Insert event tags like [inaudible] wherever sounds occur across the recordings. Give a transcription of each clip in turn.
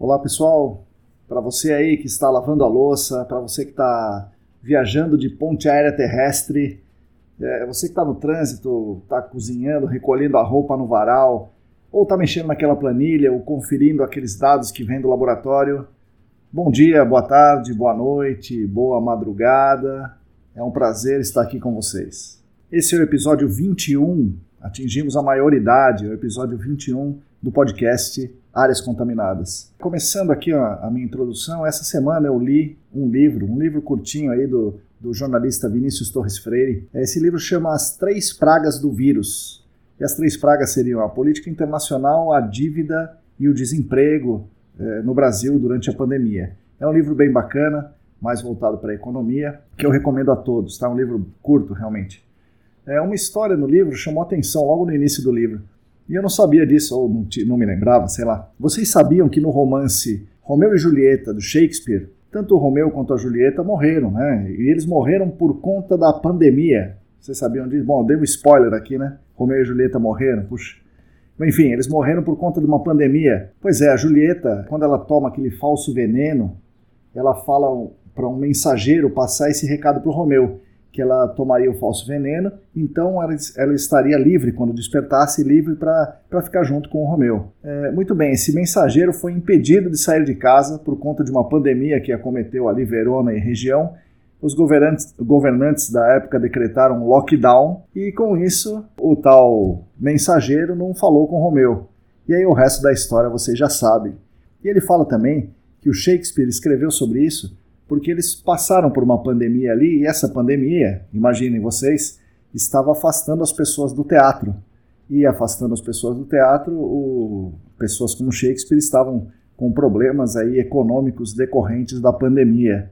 Olá pessoal, para você aí que está lavando a louça, para você que está viajando de ponte aérea terrestre, é, você que está no trânsito, está cozinhando, recolhendo a roupa no varal, ou está mexendo naquela planilha, ou conferindo aqueles dados que vem do laboratório. Bom dia, boa tarde, boa noite, boa madrugada. É um prazer estar aqui com vocês. Esse é o episódio 21, atingimos a maioridade, é o episódio 21 do podcast Áreas Contaminadas. Começando aqui a, a minha introdução, essa semana eu li um livro, um livro curtinho aí do do jornalista Vinícius Torres Freire. Esse livro chama As Três Pragas do Vírus. E as três pragas seriam a política internacional, a dívida e o desemprego eh, no Brasil durante a pandemia. É um livro bem bacana, mais voltado para a economia, que eu recomendo a todos. Tá? Um livro curto, realmente. É uma história no livro chamou atenção logo no início do livro. E eu não sabia disso, ou não, não me lembrava, sei lá. Vocês sabiam que no romance Romeu e Julieta, do Shakespeare, tanto o Romeu quanto a Julieta morreram, né? E eles morreram por conta da pandemia. Vocês sabiam disso? Bom, dei um spoiler aqui, né? Romeu e Julieta morreram, puxa. Enfim, eles morreram por conta de uma pandemia. Pois é, a Julieta, quando ela toma aquele falso veneno, ela fala para um mensageiro passar esse recado para o Romeu que ela tomaria o falso veneno, então ela, ela estaria livre, quando despertasse, livre para ficar junto com o Romeu. É, muito bem, esse mensageiro foi impedido de sair de casa por conta de uma pandemia que acometeu ali Verona e região. Os governantes, governantes da época decretaram lockdown e, com isso, o tal mensageiro não falou com Romeu. E aí o resto da história vocês já sabem. E ele fala também que o Shakespeare escreveu sobre isso porque eles passaram por uma pandemia ali e essa pandemia, imaginem vocês, estava afastando as pessoas do teatro. E afastando as pessoas do teatro, o, pessoas como Shakespeare estavam com problemas aí econômicos decorrentes da pandemia.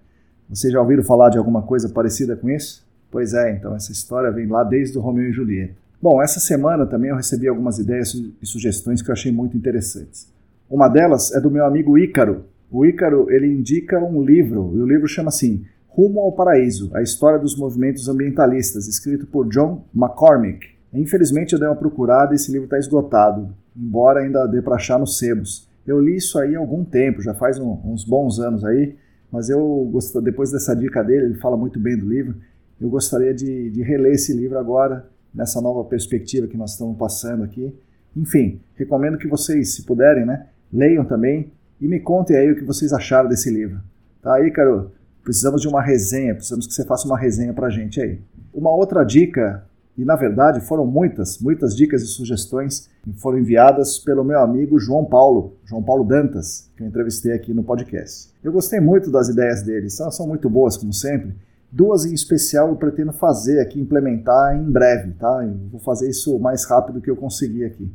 Vocês já ouviram falar de alguma coisa parecida com isso? Pois é, então essa história vem lá desde o Romeu e Julieta. Bom, essa semana também eu recebi algumas ideias e sugestões que eu achei muito interessantes. Uma delas é do meu amigo Ícaro, o Ícaro ele indica um livro, e o livro chama assim Rumo ao Paraíso, a história dos movimentos ambientalistas, escrito por John McCormick. Infelizmente eu dei uma procurada e esse livro está esgotado, embora ainda dê para achar nos sebos. Eu li isso aí há algum tempo, já faz um, uns bons anos aí, mas eu depois dessa dica dele, ele fala muito bem do livro, eu gostaria de, de reler esse livro agora, nessa nova perspectiva que nós estamos passando aqui. Enfim, recomendo que vocês, se puderem, né, leiam também e me contem aí o que vocês acharam desse livro. Tá aí, Caro? Precisamos de uma resenha, precisamos que você faça uma resenha pra gente aí. Uma outra dica, e na verdade foram muitas, muitas dicas e sugestões foram enviadas pelo meu amigo João Paulo, João Paulo Dantas, que eu entrevistei aqui no podcast. Eu gostei muito das ideias dele, são, são muito boas, como sempre. Duas em especial eu pretendo fazer aqui, implementar em breve, tá? Eu vou fazer isso o mais rápido que eu conseguir aqui.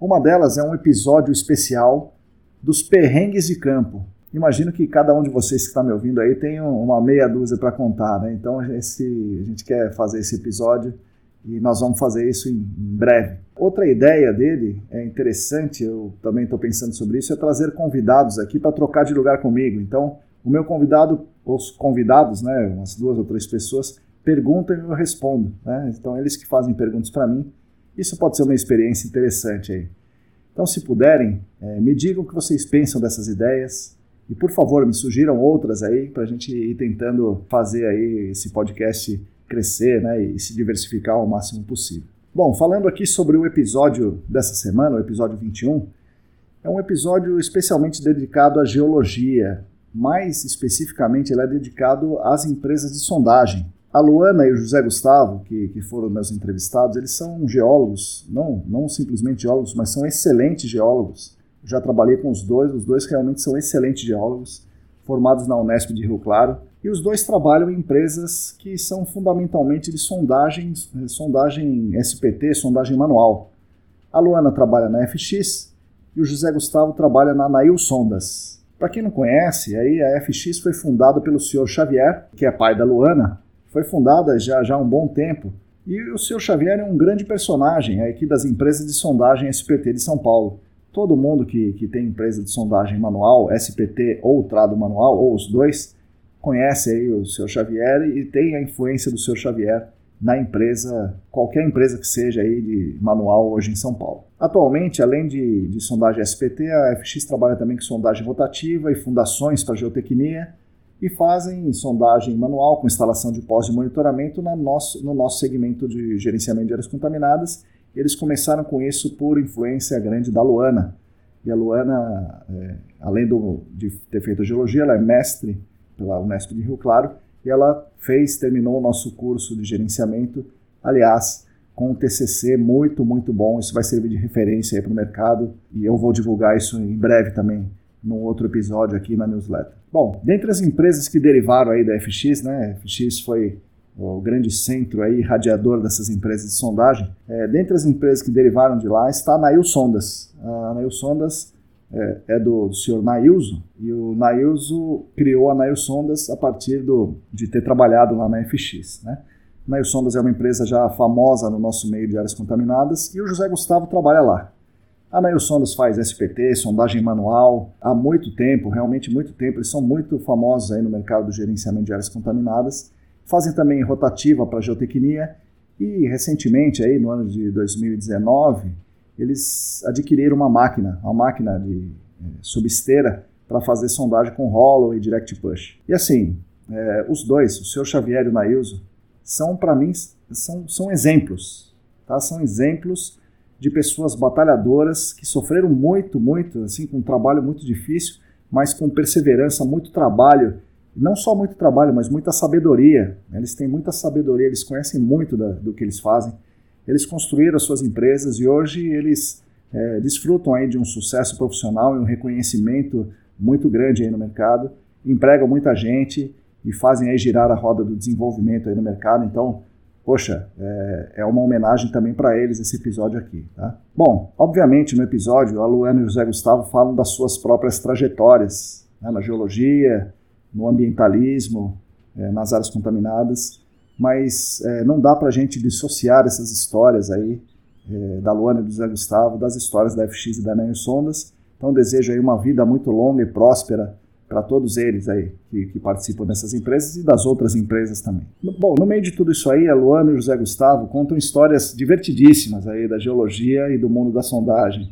Uma delas é um episódio especial dos perrengues de campo. Imagino que cada um de vocês que está me ouvindo aí tem uma meia dúzia para contar, né? Então esse, a gente quer fazer esse episódio e nós vamos fazer isso em, em breve. Outra ideia dele é interessante, eu também estou pensando sobre isso, é trazer convidados aqui para trocar de lugar comigo. Então, o meu convidado, os convidados, né, umas duas ou três pessoas, perguntam e eu respondo. Né? Então, eles que fazem perguntas para mim. Isso pode ser uma experiência interessante aí. Então, se puderem, é, me digam o que vocês pensam dessas ideias e, por favor, me sugiram outras aí para a gente ir tentando fazer aí esse podcast crescer né, e se diversificar ao máximo possível. Bom, falando aqui sobre o episódio dessa semana, o episódio 21, é um episódio especialmente dedicado à geologia. Mais especificamente, ele é dedicado às empresas de sondagem. A Luana e o José Gustavo, que, que foram meus entrevistados, eles são geólogos, não, não simplesmente geólogos, mas são excelentes geólogos. Já trabalhei com os dois, os dois realmente são excelentes geólogos. formados na Unesp de Rio Claro, e os dois trabalham em empresas que são fundamentalmente de sondagens, eh, sondagem SPT, sondagem manual. A Luana trabalha na FX e o José Gustavo trabalha na Nail Sondas. Para quem não conhece, aí a FX foi fundada pelo senhor Xavier, que é pai da Luana, foi fundada já, já há um bom tempo. E o senhor Xavier é um grande personagem aqui das empresas de sondagem SPT de São Paulo. Todo mundo que, que tem empresa de sondagem manual, SPT ou trado manual, ou os dois, conhece aí o senhor Xavier e tem a influência do senhor Xavier na empresa, qualquer empresa que seja aí de manual hoje em São Paulo. Atualmente, além de, de sondagem SPT, a FX trabalha também com sondagem rotativa e fundações para geotecnia e fazem sondagem manual com instalação de pós de monitoramento no nosso, no nosso segmento de gerenciamento de áreas contaminadas. Eles começaram com isso por influência grande da Luana. E a Luana, é, além do, de ter feito geologia, ela é mestre pela Unesp de Rio Claro e ela fez, terminou o nosso curso de gerenciamento, aliás, com um TCC muito, muito bom. Isso vai servir de referência para o mercado e eu vou divulgar isso em breve também num outro episódio aqui na newsletter. Bom, dentre as empresas que derivaram aí da FX, né, FX foi o grande centro aí, radiador dessas empresas de sondagem, é, dentre as empresas que derivaram de lá está a Nail Sondas. A Nail Sondas é, é do, do senhor Nailzo, e o Nailzo criou a Nail Sondas a partir do, de ter trabalhado lá na FX. Né? Nail Sondas é uma empresa já famosa no nosso meio de áreas contaminadas, e o José Gustavo trabalha lá. A Nail Sondas faz SPT, sondagem manual, há muito tempo, realmente muito tempo. Eles são muito famosos aí no mercado do gerenciamento de áreas contaminadas. Fazem também rotativa para geotecnia e recentemente, aí no ano de 2019, eles adquiriram uma máquina, uma máquina de é, subesteira para fazer sondagem com hollow e direct push. E assim, é, os dois, o seu Xavier e o Nailzo, são para mim são, são exemplos, tá? São exemplos de pessoas batalhadoras que sofreram muito, muito, assim, com um trabalho muito difícil, mas com perseverança, muito trabalho, não só muito trabalho, mas muita sabedoria. Eles têm muita sabedoria, eles conhecem muito da, do que eles fazem. Eles construíram as suas empresas e hoje eles é, desfrutam aí de um sucesso profissional e um reconhecimento muito grande aí no mercado, empregam muita gente e fazem aí girar a roda do desenvolvimento aí no mercado. Então, poxa, é, é uma homenagem também para eles esse episódio aqui. Tá? Bom, obviamente no episódio a Luana e o José Gustavo falam das suas próprias trajetórias né, na geologia, no ambientalismo, é, nas áreas contaminadas, mas é, não dá para a gente dissociar essas histórias aí é, da Luana e do José Gustavo das histórias da FX e da Nanho Sondas. Então desejo aí uma vida muito longa e próspera para todos eles aí que, que, participam dessas empresas e das outras empresas também. Bom, no meio de tudo isso aí, a Luana e o José Gustavo contam histórias divertidíssimas aí da geologia e do mundo da sondagem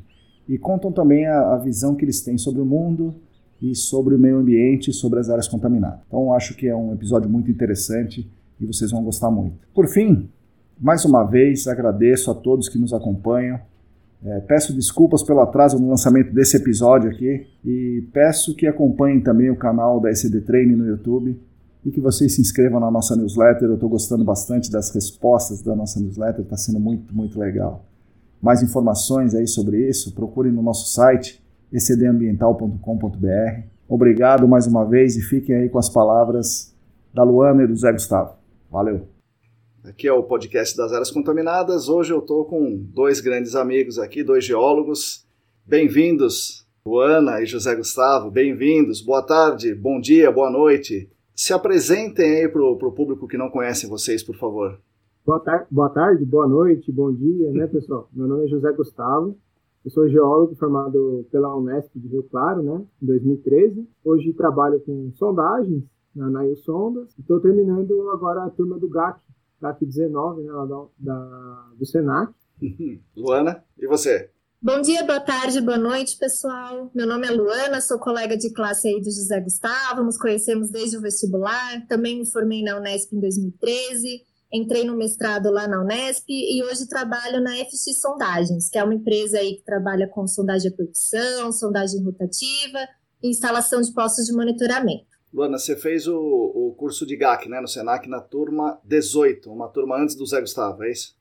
e contam também a, a visão que eles têm sobre o mundo e sobre o meio ambiente e sobre as áreas contaminadas. Então acho que é um episódio muito interessante e vocês vão gostar muito. Por fim, mais uma vez agradeço a todos que nos acompanham é, peço desculpas pelo atraso no lançamento desse episódio aqui e peço que acompanhem também o canal da SD Training no YouTube e que vocês se inscrevam na nossa newsletter. Eu estou gostando bastante das respostas da nossa newsletter, está sendo muito, muito legal. Mais informações aí sobre isso, procurem no nosso site ecdambiental.com.br. Obrigado mais uma vez e fiquem aí com as palavras da Luana e do Zé Gustavo. Valeu! Aqui é o podcast das áreas contaminadas. Hoje eu estou com dois grandes amigos aqui, dois geólogos. Bem-vindos, Luana e José Gustavo. Bem-vindos. Boa tarde, bom dia, boa noite. Se apresentem aí para o público que não conhece vocês, por favor. Boa, tar boa tarde, boa noite, bom dia, né, pessoal? Meu nome é José Gustavo. Eu sou geólogo formado pela Unesp de Rio Claro, né, em 2013. Hoje trabalho com sondagens na Nail Sondas. Estou terminando agora a turma do GAC, DAC 19, né, da, da, do Senac. [laughs] Luana, e você? Bom dia, boa tarde, boa noite, pessoal. Meu nome é Luana, sou colega de classe aí do José Gustavo, nos conhecemos desde o vestibular, também me formei na Unesp em 2013, entrei no mestrado lá na Unesp e hoje trabalho na FX Sondagens, que é uma empresa aí que trabalha com sondagem de produção, sondagem rotativa e instalação de postos de monitoramento. Luana, você fez o, o curso de GAC, né, no Senac, na turma 18, uma turma antes do Zé Gustavo, é isso?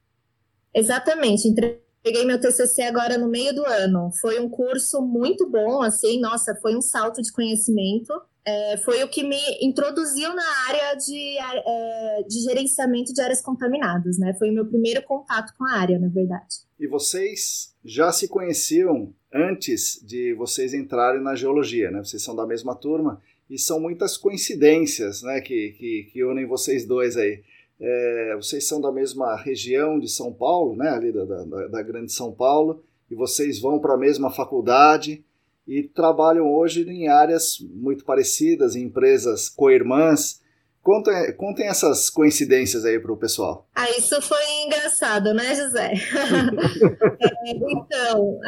Exatamente, entreguei meu TCC agora no meio do ano. Foi um curso muito bom, assim, nossa, foi um salto de conhecimento. é, foi o que me introduziu na área de, é, de gerenciamento de áreas contaminadas, né? Foi o meu primeiro contato com a área, na verdade. E vocês já se conheciam antes de vocês entrarem na geologia, né? Vocês são da mesma turma e são muitas coincidências, né, que, que, que unem vocês dois aí. É, vocês são da mesma região de São Paulo, né, ali da, da, da Grande São Paulo, e vocês vão para a mesma faculdade e trabalham hoje em áreas muito parecidas, em empresas co-irmãs. Contem, contem essas coincidências aí para o pessoal. Ah, isso foi engraçado, né, José? [laughs] é, então,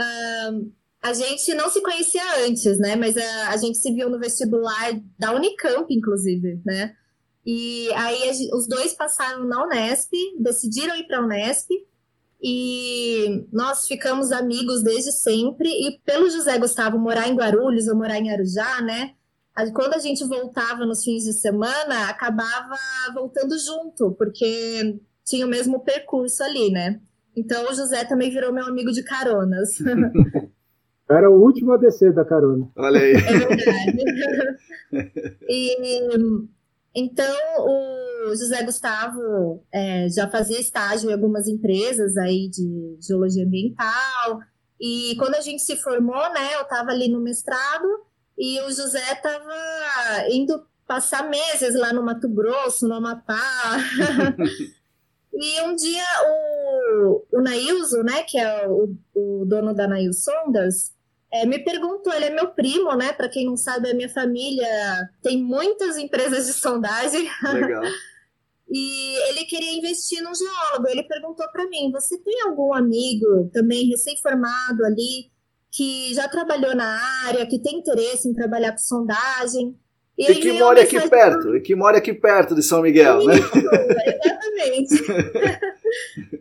um, a gente não se conhecia antes, né? Mas a, a, gente se viu no vestibular da Unicamp, inclusive, né? E aí a, os dois passaram na Unesp, decidiram ir para a Unesp e nós ficamos amigos desde sempre. E pelo José Gustavo morar em Guarulhos ou morar em Arujá, né? Quando a gente voltava nos fins de semana, acabava voltando junto, porque tinha o mesmo percurso ali, né? Então o José também virou meu amigo de caronas. [laughs] Era o último a descer da carona. Olha aí. É verdade. [laughs] e então, o José Gustavo é, já fazia estágio em algumas empresas aí de geologia ambiental. E quando a gente se formou, né, eu estava ali no mestrado e o José estava indo passar meses lá no Mato Grosso, no Amapá. [laughs] e um dia o, o Nailzo, né, que é o, o dono da Nail Sondas, é, me perguntou, ele é meu primo, né? Para quem não sabe, a minha família tem muitas empresas de sondagem. Legal. [laughs] e ele queria investir num geólogo. Ele perguntou para mim: você tem algum amigo também recém-formado ali que já trabalhou na área, que tem interesse em trabalhar com sondagem? E, e que mora aqui perto, e que mora aqui perto de São Miguel, né? Exatamente. [laughs]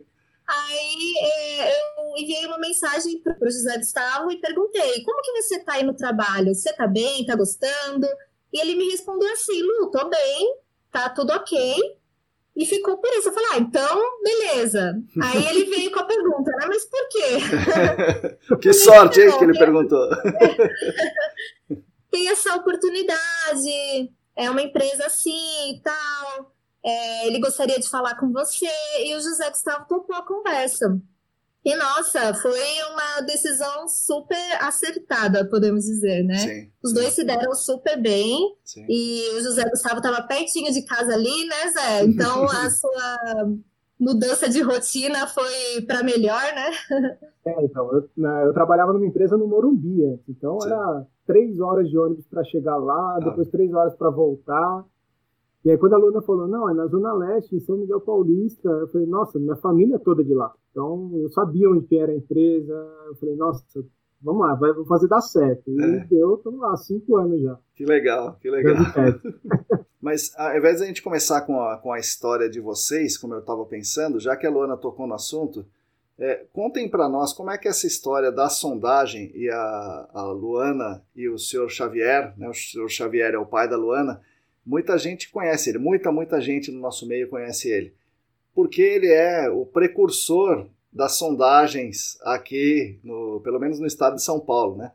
Aí é, eu enviei uma mensagem para o José Gustavo e perguntei: como que você está aí no trabalho? Você está bem? Está gostando? E ele me respondeu assim: Lu, tô bem, tá tudo ok. E ficou por isso. Eu falei, ah, então, beleza. Aí ele veio com a pergunta, né? Mas por quê? [laughs] que sorte, hein, que ele perguntou. [laughs] Tem essa oportunidade, é uma empresa assim e tal é, ele gostaria de falar com você, e o José Gustavo topou a conversa. E nossa, foi uma decisão super acertada, podemos dizer, né? Sim, Os dois se deram super bem. Sim. E o José Gustavo estava pertinho de casa ali, né, Zé? [laughs] Então a sua mudança de rotina foi para melhor, né? É, então, eu, eu, trabalhava numa empresa no Morumbi, então Sim. era três horas de ônibus para chegar lá, ah. depois três horas para voltar. E aí quando a Luna falou, não, é na Zona Leste, em São Miguel Paulista, eu falei, nossa, minha família é toda de lá. Então eu sabia onde que era a empresa, eu falei, nossa, vamos lá, vai fazer dar certo. E é. deu, estamos lá, cinco anos já. Que legal, que legal. [laughs] [laughs] Mas ao invés de a gente começar com a, com a história de vocês, como eu estava pensando, já que a Luana tocou no assunto, é, contem para nós como é que é essa história da sondagem e a, a Luana e o senhor Xavier, né, o senhor Xavier é o pai da Luana, Muita gente conhece ele, muita, muita gente no nosso meio conhece ele, porque ele é o precursor das sondagens aqui, no, pelo menos no estado de São Paulo, né?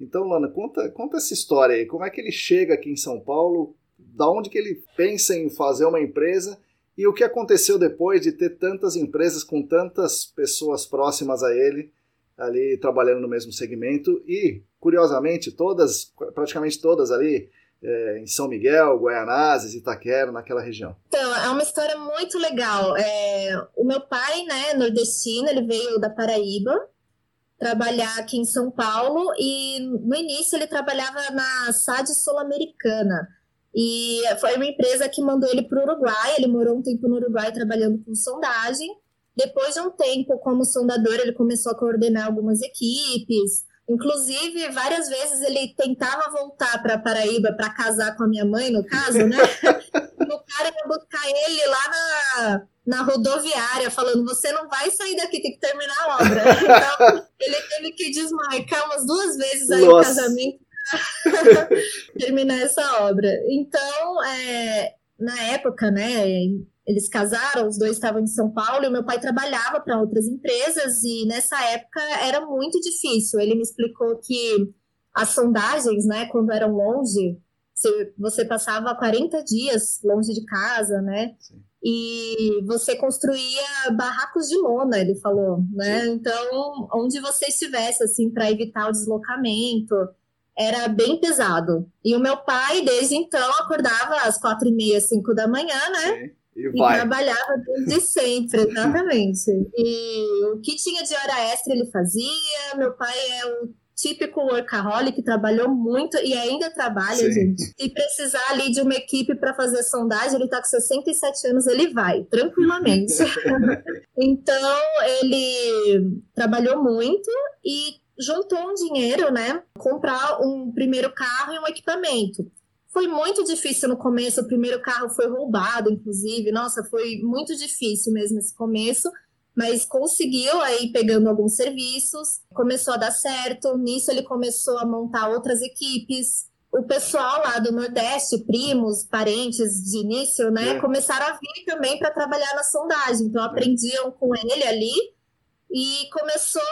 Então, Lana, conta, conta essa história aí, como é que ele chega aqui em São Paulo, da onde que ele pensa em fazer uma empresa? E o que aconteceu depois de ter tantas empresas com tantas pessoas próximas a ele ali trabalhando no mesmo segmento? E, curiosamente, todas, praticamente todas ali, é, em São Miguel, Guaianazes, Itaquera, naquela região? Então, é uma história muito legal. É, o meu pai, né, nordestino, ele veio da Paraíba trabalhar aqui em São Paulo e no início ele trabalhava na SAD Sul-Americana. E foi uma empresa que mandou ele para o Uruguai. Ele morou um tempo no Uruguai trabalhando com sondagem. Depois de um tempo como sondador, ele começou a coordenar algumas equipes, Inclusive, várias vezes ele tentava voltar para Paraíba para casar com a minha mãe, no caso, né? e [laughs] o cara ia buscar ele lá na, na rodoviária, falando: Você não vai sair daqui, tem que terminar a obra. [laughs] Então, ele teve que desmarcar umas duas vezes aí Nossa. o casamento para [laughs] terminar essa obra. Então, é, na época, né? Eles casaram, os dois estavam em São Paulo e o meu pai trabalhava para outras empresas e nessa época era muito difícil. Ele me explicou que as sondagens, né, quando eram longe, Você, você passava 40 dias longe de casa, né? Sim. E você construía barracos de lona, ele falou, né? Sim. Então, onde você estivesse, assim, para evitar o deslocamento, era bem pesado. E o meu pai, desde então, acordava às quatro e meia, cinco da manhã, né? Sim. E, e trabalhava desde sempre, exatamente. E o que tinha de hora extra ele fazia. Meu pai é o típico workaholic, trabalhou muito e ainda trabalha, Sim. gente. E precisar ali de uma equipe para fazer sondagem, ele tá com 67 anos, ele vai, tranquilamente. [laughs] então, ele trabalhou muito e juntou um dinheiro, né? Comprar um primeiro carro e um equipamento. Foi muito difícil no começo, o primeiro carro foi roubado, inclusive. Nossa, foi muito difícil mesmo esse começo, mas conseguiu aí pegando alguns serviços, começou a dar certo. Nisso ele começou a montar outras equipes. O pessoal lá do Nordeste, primos, parentes de início, né, é. começaram a vir também para trabalhar na sondagem. Então aprendiam com ele ali e começou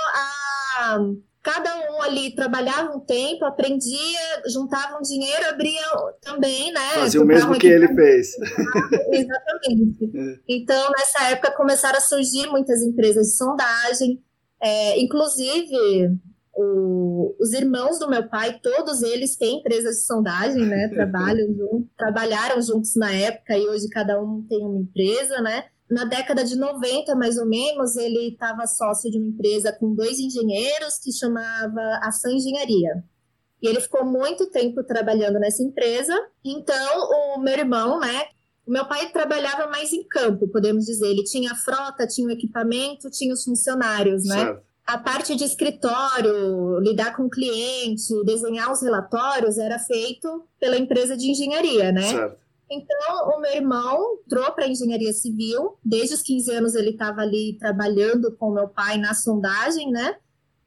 a cada um ali trabalhava um tempo, aprendia, juntava um dinheiro, abria também, né? Fazia o mesmo que ele fez. [laughs] Exatamente. É. Então, nessa época, começaram a surgir muitas empresas de sondagem, é, inclusive o, os irmãos do meu pai, todos eles têm empresas de sondagem, né? [laughs] Trabalham juntos, trabalharam juntos na época e hoje cada um tem uma empresa, né? Na década de 90, mais ou menos, ele estava sócio de uma empresa com dois engenheiros que chamava Ação Engenharia. E ele ficou muito tempo trabalhando nessa empresa. Então, o meu irmão, né? O meu pai trabalhava mais em campo, podemos dizer. Ele tinha a frota, tinha o equipamento, tinha os funcionários, né? Certo. A parte de escritório, lidar com o cliente, desenhar os relatórios, era feito pela empresa de engenharia, né? Certo. Então, o meu irmão entrou para engenharia civil. Desde os 15 anos, ele estava ali trabalhando com meu pai na sondagem, né?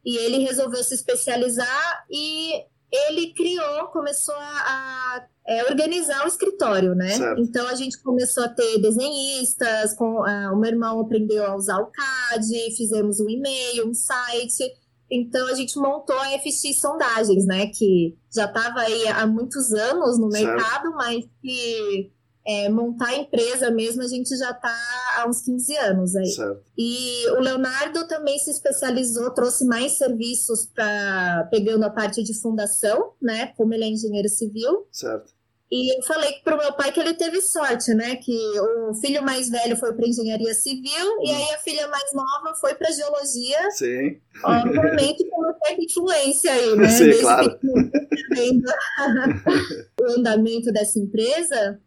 E ele resolveu se especializar e ele criou, começou a, a é, organizar o escritório, né? Certo. Então, a gente começou a ter desenhistas, com, uh, o meu irmão aprendeu a usar o CAD, fizemos um e-mail, um site então a gente montou a FX Sondagens, né? Que já estava aí há muitos anos no certo. mercado, mas que é, montar a empresa mesmo a gente já está há uns 15 anos aí. Certo. E o Leonardo também se especializou, trouxe mais serviços para pegando a parte de fundação, né? Como ele é engenheiro civil. Certo. E eu falei para o meu pai que ele teve sorte, né? Que o filho mais velho foi para engenharia civil e aí a filha mais nova foi para geologia. Sim. Obviamente com uma certa influência aí, né? Sim, Desde claro. [laughs] o andamento dessa empresa.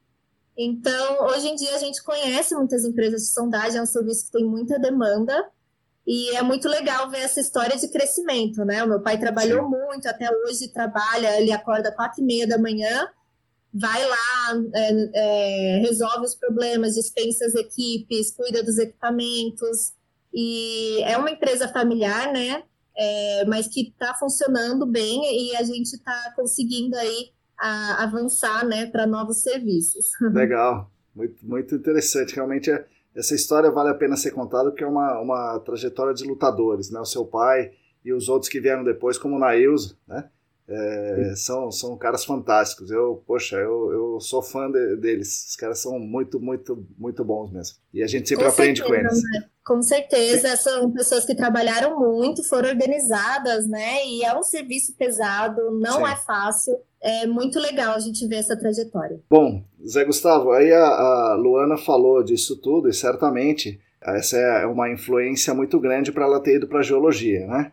Então, hoje em dia a gente conhece muitas empresas de sondagem, é um serviço que tem muita demanda. E é muito legal ver essa história de crescimento, né? O meu pai trabalhou Sim. muito, até hoje trabalha, ele acorda quatro e meia da manhã vai lá, é, é, resolve os problemas, dispensa as equipes, cuida dos equipamentos. E é uma empresa familiar, né? É, mas que está funcionando bem e a gente está conseguindo aí a, avançar né, para novos serviços. [laughs] Legal, muito, muito interessante. Realmente, é, essa história vale a pena ser contada porque é uma, uma trajetória de lutadores, né? O seu pai e os outros que vieram depois, como o Nailza, né? É, são, são caras fantásticos. Eu, poxa, eu, eu sou fã de, deles. Os caras são muito, muito, muito bons mesmo. E a gente sempre com aprende certeza, com eles. Né? Com certeza, são pessoas que trabalharam muito, foram organizadas, né? E é um serviço pesado, não Sim. é fácil. É muito legal a gente ver essa trajetória. Bom, Zé Gustavo, aí a, a Luana falou disso tudo e certamente essa é uma influência muito grande para ela ter ido para geologia, né?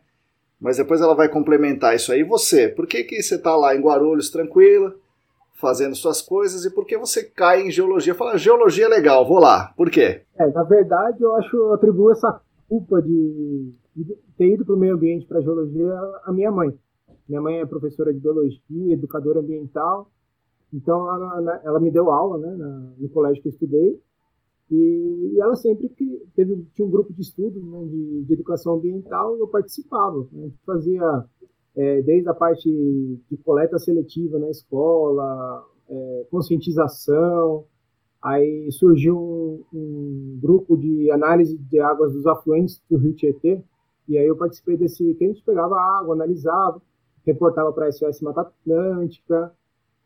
Mas depois ela vai complementar isso aí. Você, por que, que você está lá em Guarulhos tranquila, fazendo suas coisas, e por que você cai em geologia? Fala, geologia é legal, vou lá. Por quê? É, na verdade, eu acho, eu atribuo essa culpa de, de ter ido para o meio ambiente, para geologia, à minha mãe. Minha mãe é professora de biologia, educadora ambiental, então ela, ela me deu aula né, no colégio que eu estudei, e ela sempre que teve tinha um grupo de estudos né, de, de, educação ambiental eu participava. Né? Fazia é, desde a parte de coleta seletiva na escola, é, conscientização. Aí surgiu um, um, grupo de análise de águas dos afluentes do Rio Tietê. E aí eu participei desse que a gente pegava água, analisava, reportava para a SOS Mata Atlântica.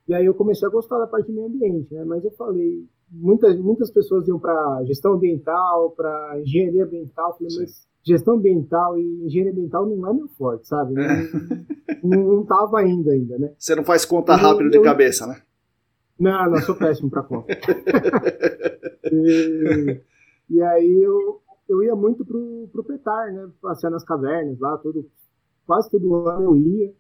E aí eu comecei a gostar da parte do meio ambiente, né? Mas eu falei, muitas, muitas pessoas iam para gestão ambiental, para engenharia ambiental, eu falei, Sim. mas gestão ambiental e engenharia ambiental não é meu forte, sabe? Não, é. não, não tava ainda ainda, né? Você não faz conta rápido de cabeça, né? Não, não, sou péssimo para conta. [laughs] e, e, aí eu, eu ia muito pro, pro Petar, né? Passear nas cavernas lá, todo, quase todo ano eu ia.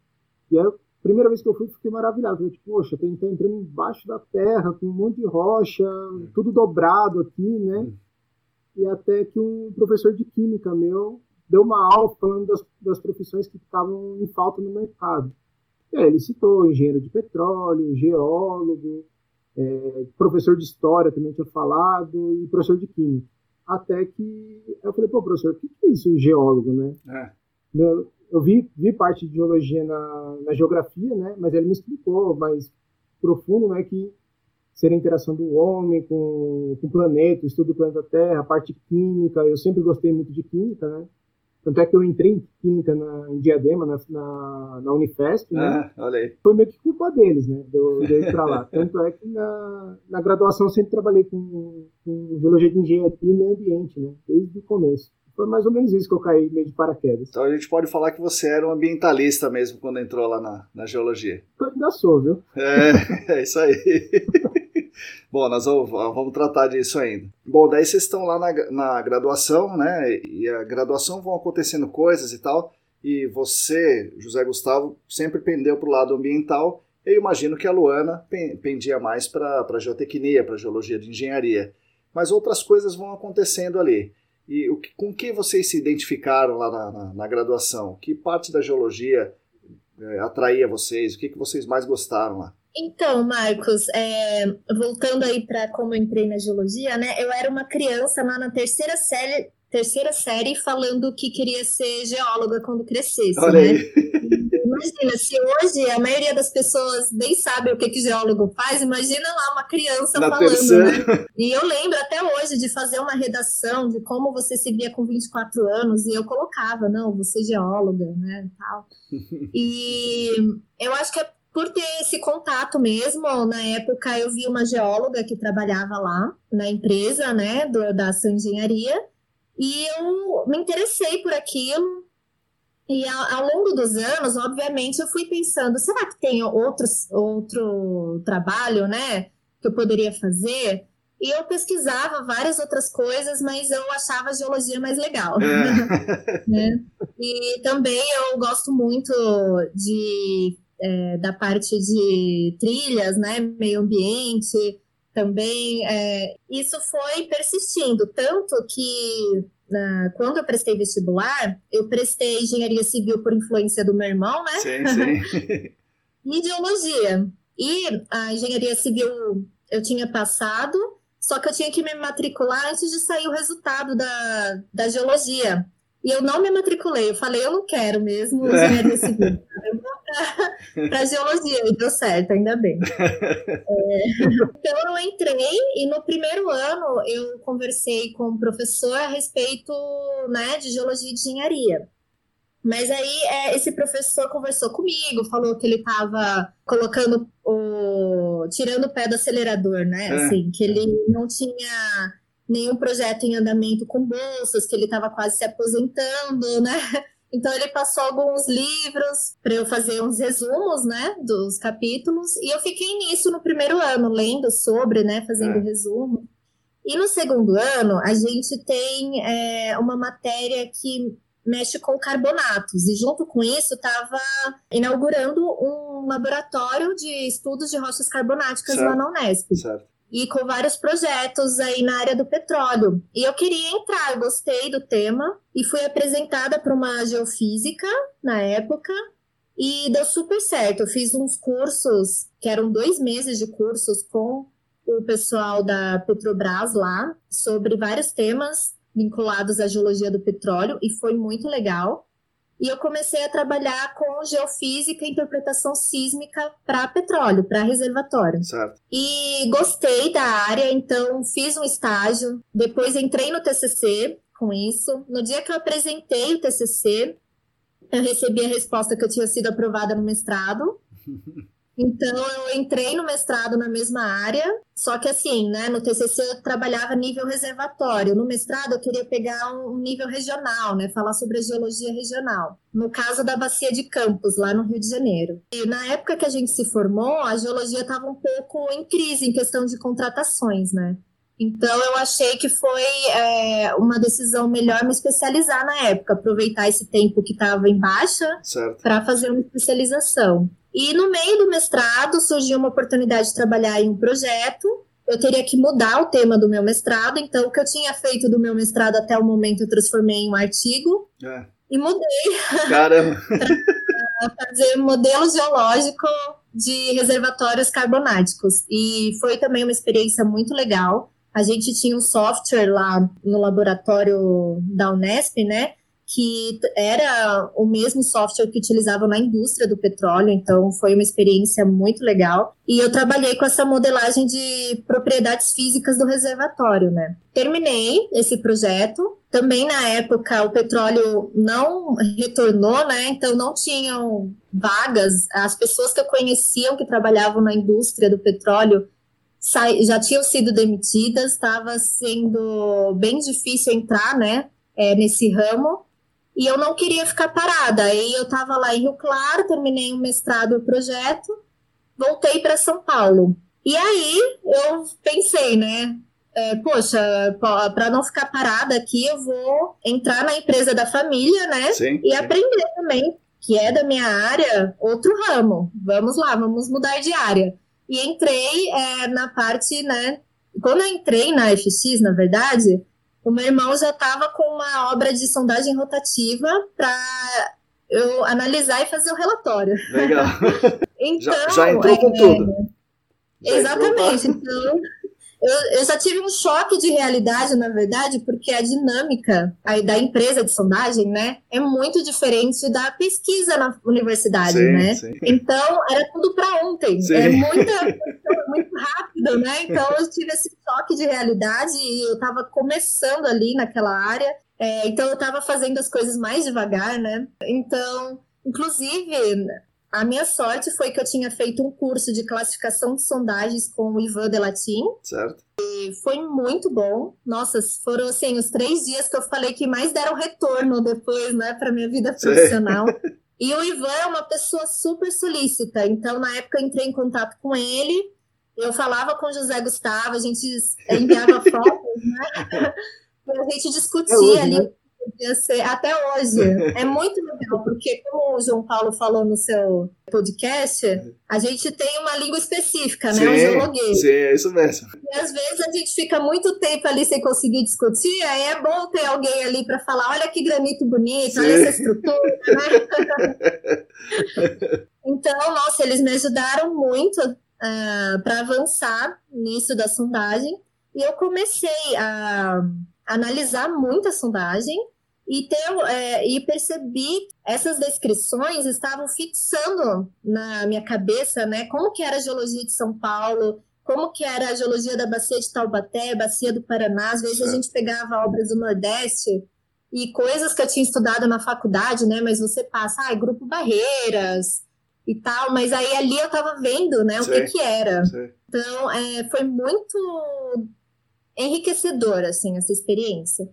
E aí, a primeira vez que eu fui, fiquei maravilhado. Falei, tipo, poxa, tô entrando embaixo da terra, com um monte de rocha, tudo dobrado aqui, né? E até que um professor de química meu deu uma aula falando das, das profissões que estavam em falta no mercado. É, ele citou engenheiro de petróleo, geólogo, é, professor de história também tinha falado, e professor de química. Até que eu falei, pô, professor, o que é isso, um geólogo, né? É. eu vi, vi parte de geologia na, na geografia, né? Mas ele me explicou mais profundo, né? Que seria a interação do homem com, com o planeta, o estudo do planeta Terra, a parte química. Eu sempre gostei muito de química, né? Tanto é que eu entrei em química na, em Diadema, na, na, na Unifesp, né? Ah, olha aí. Foi meio que culpa deles, né? De eu, de eu ir para lá. [laughs] Tanto é que na, na graduação sempre trabalhei com, com geologia de engenharia e meio ambiente, né? Desde o começo. Foi mais ou menos isso que eu caí meio de paraquedas. Então a gente pode falar que você era um ambientalista mesmo quando entrou lá na, na geologia. Eu ainda sou, viu? É, [laughs] é isso aí. [laughs] Bom, nós vamos, vamos, tratar disso ainda. Bom, daí vocês estão lá na, na graduação, né? E a graduação vão acontecendo coisas e tal. E você, José Gustavo, sempre pendeu para o lado ambiental. Eu imagino que a Luana pendia mais para a geotecnia, para a geologia de engenharia. Mas outras coisas vão acontecendo ali. E o que, com que vocês se identificaram lá na, na, na graduação? Que parte da geologia é, atraía vocês? O que, que vocês mais gostaram lá? Então, Marcos, é, voltando aí para como eu entrei na geologia, né? Eu era uma criança lá na terceira série, terceira série falando que queria ser geóloga quando crescesse, Olha né? Aí. [laughs] Imagina, se hoje a maioria das pessoas nem sabe o que, que geólogo faz, imagina lá uma criança na falando, terceira. né? E eu lembro até hoje de fazer uma redação de como você se via com 24 anos, e eu colocava, não, você é geóloga, né, tal. [laughs] E eu acho que é por ter esse contato mesmo, na época eu vi uma geóloga que trabalhava lá na empresa, né, do, da ação engenharia, e eu me interessei por aquilo. E ao, ao, longo dos anos, obviamente, eu fui pensando, será que tem outros, outro trabalho, né, que eu poderia fazer? E eu pesquisava várias outras coisas, mas eu achava a geologia mais legal. É. [laughs] né? E também eu gosto muito de é, da parte de trilhas, né, meio ambiente, também. É, isso foi persistindo, tanto que quando eu prestei vestibular, eu prestei engenharia civil por influência do meu irmão, né? Sim, sim. [laughs] e ideologia. E a engenharia civil eu tinha passado, só que eu tinha que me matricular antes de sair o resultado da, da geologia. E eu não me matriculei, eu falei, eu não quero mesmo é. engenharia civil. [laughs] [laughs] Para geologia, e deu certo, ainda bem. [laughs] É, então eu entrei e no primeiro ano eu conversei com o professor a respeito né, de geologia e de engenharia. Mas aí é, esse professor conversou comigo, falou que ele estava colocando o. tirando o pé do acelerador, né? É. Assim, que ele não tinha nenhum projeto em andamento com bolsas, que ele estava quase se aposentando, né? Então ele passou alguns livros para eu fazer uns resumos, né, dos capítulos, e eu fiquei nisso no primeiro ano, lendo sobre, né, fazendo é. resumo. E no segundo ano a gente tem é, uma matéria que mexe com carbonatos e junto com isso estava inaugurando um laboratório de estudos de rochas carbonáticas certo. lá na Unesp. Certo e com vários projetos aí na área do petróleo. E eu queria entrar, eu gostei do tema e fui apresentada para uma geofísica na época e deu super certo. Eu fiz uns cursos, que eram dois meses de cursos com o pessoal da Petrobras lá, sobre vários temas vinculados à geologia do petróleo e foi muito legal e eu comecei a trabalhar com geofísica e interpretação sísmica para petróleo, para reservatório. Certo. E gostei da área, então fiz um estágio, depois entrei no TCC com isso. No dia que eu apresentei o TCC, eu recebi a resposta que eu tinha sido aprovada no mestrado. [laughs] Então, eu entrei no mestrado na mesma área, só que assim, né, no TCC eu trabalhava nível reservatório. No mestrado eu queria pegar um nível regional, né, falar sobre a geologia regional. No caso da Bacia de Campos, lá no Rio de Janeiro. E na época que a gente se formou, a geologia estava um pouco em crise em questão de contratações, né? Então, eu achei que foi é, uma decisão melhor me especializar na época, aproveitar esse tempo que estava em baixa para fazer uma especialização. E no meio do mestrado surgiu uma oportunidade de trabalhar em um projeto. Eu teria que mudar o tema do meu mestrado, então o que eu tinha feito do meu mestrado até o momento eu transformei em um artigo é. e mudei. [laughs] Caramba! para fazer modelo geológico de reservatórios carbonáticos. E foi também uma experiência muito legal a gente tinha um software lá no laboratório da Unesp, né? Que era o mesmo software que utilizavam na indústria do petróleo, então foi uma experiência muito legal. E eu trabalhei com essa modelagem de propriedades físicas do reservatório, né? Terminei esse projeto. Também na época o petróleo não retornou, né? Então não tinham vagas. As pessoas que eu conhecia que trabalhavam na indústria do petróleo já tinham sido demitidas, estava sendo bem difícil entrar, né, é, nesse ramo, e eu não queria ficar parada. Aí eu estava lá em Rio Claro, terminei um mestrado e projeto, voltei para São Paulo. E aí eu pensei, né, é, poxa, para não ficar parada aqui, eu vou entrar na empresa da família, né, sim, e sim. aprender também, que é da minha área, outro ramo. Vamos lá, vamos mudar de área e entrei é, na parte, né? Quando eu entrei na FX, na verdade, o meu irmão já estava com uma obra de sondagem rotativa para eu analisar e fazer o relatório. Legal. [laughs] então, já, já entrou com é, tudo. Já exatamente. Então, eu, eu já tive um choque de realidade, na verdade, porque a dinâmica aí da empresa de sondagem, né, é muito diferente da pesquisa na universidade, sim, né? Sim. Então, era tudo para ontem. Sim. É muita, muito rápido, né? Então, eu tive esse choque de realidade e eu estava começando ali naquela área. É, então, eu estava fazendo as coisas mais devagar, né? Então, inclusive, a minha sorte foi que eu tinha feito um curso de classificação de sondagens com o Ivan Delatin. Certo. E foi muito bom. Nossa, foram assim os três dias que eu falei que mais deram retorno depois, né, para minha vida profissional. E o Ivan é uma pessoa super solícita. Então, na época, eu entrei em contato com ele. Eu falava com o José Gustavo, a gente enviava [laughs] fotos, né? a gente discutia é hoje, ali. Né? até hoje. É muito legal, porque como o João Paulo falou no seu podcast, a gente tem uma língua específica, né? o geologuês. Sim, é isso mesmo. E às vezes a gente fica muito tempo ali sem conseguir discutir, aí é bom ter alguém ali para falar, olha que granito bonito, sim. olha essa estrutura, né? [laughs] então, nossa, eles me ajudaram muito uh, ah, para avançar nisso da sondagem. E eu comecei a analisar muito a sondagem e, ter, é, e percebi essas descrições estavam fixando na minha cabeça, né, como que era a geologia de São Paulo, como que era a geologia da bacia de Taubaté, bacia do Paraná, às vezes certo. a gente pegava obras do Nordeste e coisas que eu tinha estudado na faculdade, né, mas você passa, ah, grupo Barreiras e tal, mas aí ali eu estava vendo, né, o que que era. Então, é, foi muito enriquecedora, assim, essa experiência.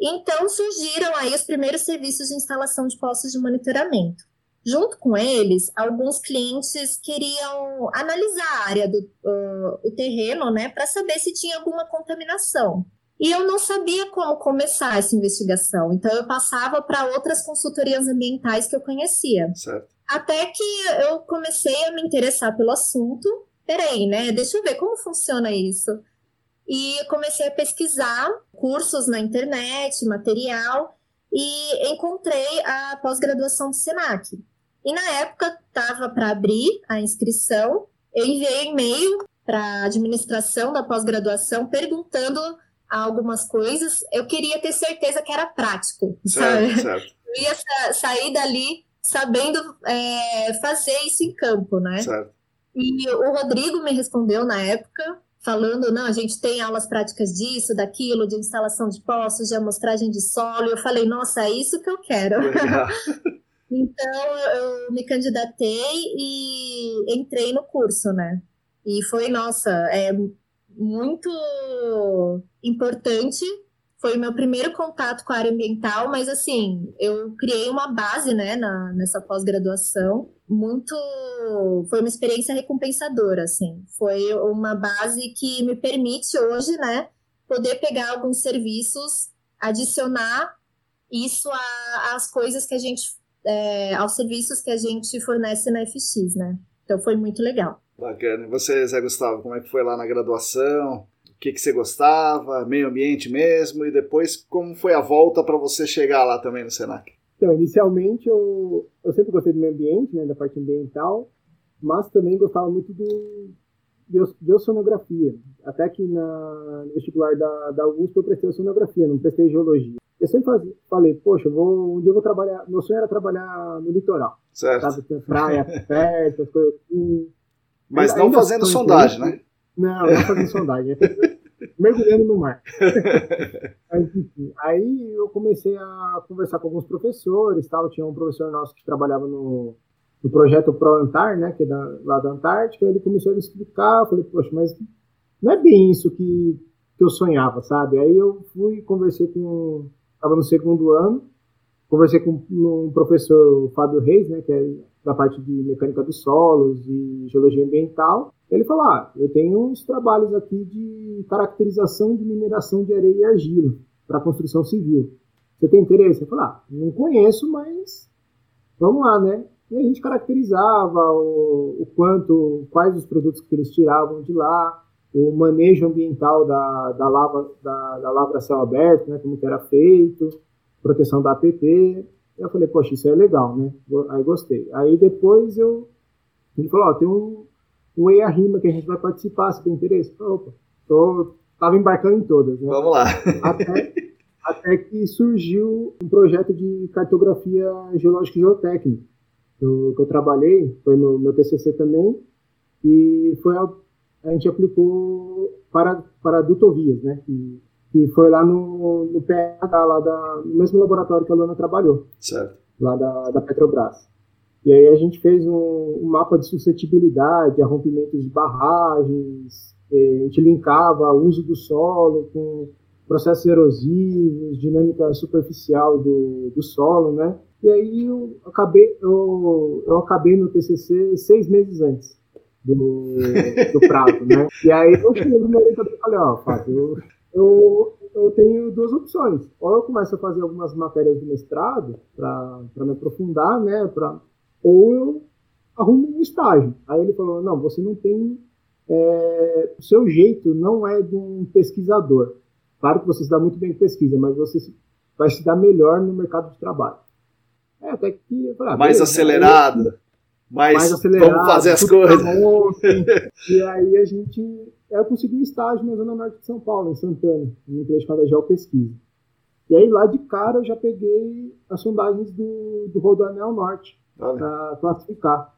Então surgiram aí os primeiros serviços de instalação de postos de monitoramento. Junto com eles, alguns clientes queriam analisar a área do uh, o terreno, né, para saber se tinha alguma contaminação. E eu não sabia como começar essa investigação, então eu passava para outras consultorias ambientais que eu conhecia. Certo. Até que eu comecei a me interessar pelo assunto. Peraí, né? Deixa eu ver como funciona isso e comecei a pesquisar cursos na internet, material, e encontrei a pós-graduação do SENAC. E na época estava para abrir a inscrição, eu enviei e-mail para a administração da pós-graduação perguntando algumas coisas. Eu queria ter certeza que era prático, sabe? Certo. Eu ia sa sair dali sabendo é, fazer isso em campo, né? Certo. E o Rodrigo me respondeu na época, falando, não, a gente tem aulas práticas disso, daquilo, de instalação de poços, de amostragem de solo. Eu falei, nossa, é isso que eu quero. [laughs] Então eu me candidatei e entrei no curso, né? E foi, nossa, é muito importante. Foi o meu primeiro contato com a área ambiental, mas assim, eu criei uma base, né, na, nessa pós-graduação, muito, foi uma experiência recompensadora, assim, foi uma base que me permite hoje, né, poder pegar alguns serviços, adicionar isso às coisas que a gente, é, aos serviços que a gente fornece na FX, né, então foi muito legal. Bacana. E você, Zé Gustavo, como é que foi lá na graduação? O que, que você gostava? Meio ambiente mesmo? E depois, como foi a volta para você chegar lá também no Senac? Então, inicialmente, eu, eu sempre gostei do meio ambiente, né, da parte ambiental, mas também gostava muito do, de, de oceanografia. Até que na, no vestibular da, da USP eu prestei oceanografia, não prestei geologia. Eu sempre falei, poxa, vou, um dia eu vou trabalhar. Meu sonho era trabalhar no litoral. Certo. Sabe, praia perto, as coisas assim. Mas não fazendo sondagem, né? Não, não fazendo sondagem. É [laughs] mergulhando no mar. [laughs] Mas, enfim, aí eu comecei a conversar com alguns professores, tal. Tinha um professor nosso que trabalhava no, no projeto ProAntar, né, que é da, lá da Antártica. Ele começou a me explicar. Eu falei, poxa, mas não é bem isso que, que eu sonhava, sabe? Aí eu fui, conversei com. Estava no segundo ano, conversei com um professor, o Fábio Reis, né, que é da parte de mecânica dos solos e geologia ambiental. Ele falou: ah, eu tenho uns trabalhos aqui de caracterização de mineração de areia e argila para construção civil. Você tem interesse? Eu falei: ah, não conheço, mas vamos lá, né? E a gente caracterizava o, o quanto, quais os produtos que eles tiravam de lá, o manejo ambiental da, da, lava, da, da lavra céu aberto, né, como que era feito, proteção da APP. Eu falei, poxa, isso é legal, né? Aí gostei. Aí depois eu. Ele falou, ó, tem um, um EIA Rima que a gente vai participar, você tem interesse? Opa, tô, tava embarcando em todas, né? Vamos lá. Até, até que surgiu um projeto de cartografia geológica e geotécnica, que eu, que eu trabalhei, foi no meu TCC também, e foi a, a gente aplicou para, para dutovias, né? E, que foi lá no, no PH, lá da, no mesmo laboratório que a Luana trabalhou. Certo. Lá da, da Petrobras. E aí a gente fez um, um mapa de suscetibilidade a rompimentos de barragens, a gente linkava o uso do solo com processos erosivos, dinâmica superficial do, do solo, né? E aí eu acabei, eu, eu acabei no TCC seis meses antes do, do prazo, né? [laughs] E aí eu cheguei no meu orientador e falei, ó, Fábio, eu eu, eu tenho duas opções. Ou eu começo a fazer algumas matérias do mestrado para me aprofundar, né? Pra, ou eu arrumo um estágio. Aí ele falou: não, você não tem. É, o seu jeito não é de um pesquisador. Claro que você se dá muito bem em pesquisa, mas você vai se dar melhor no mercado de trabalho. É, até que. Eu falei, ah, mais acelerado. Mais, mais acelerado. Vamos fazer as coisas. [laughs] e aí a gente eu consegui um estágio na Zona Norte de São Paulo, em Santana, numa empresa chamada Geopesquisa. E aí, lá de cara, eu já peguei as sondagens do, do Rodoanel Norte para classificar.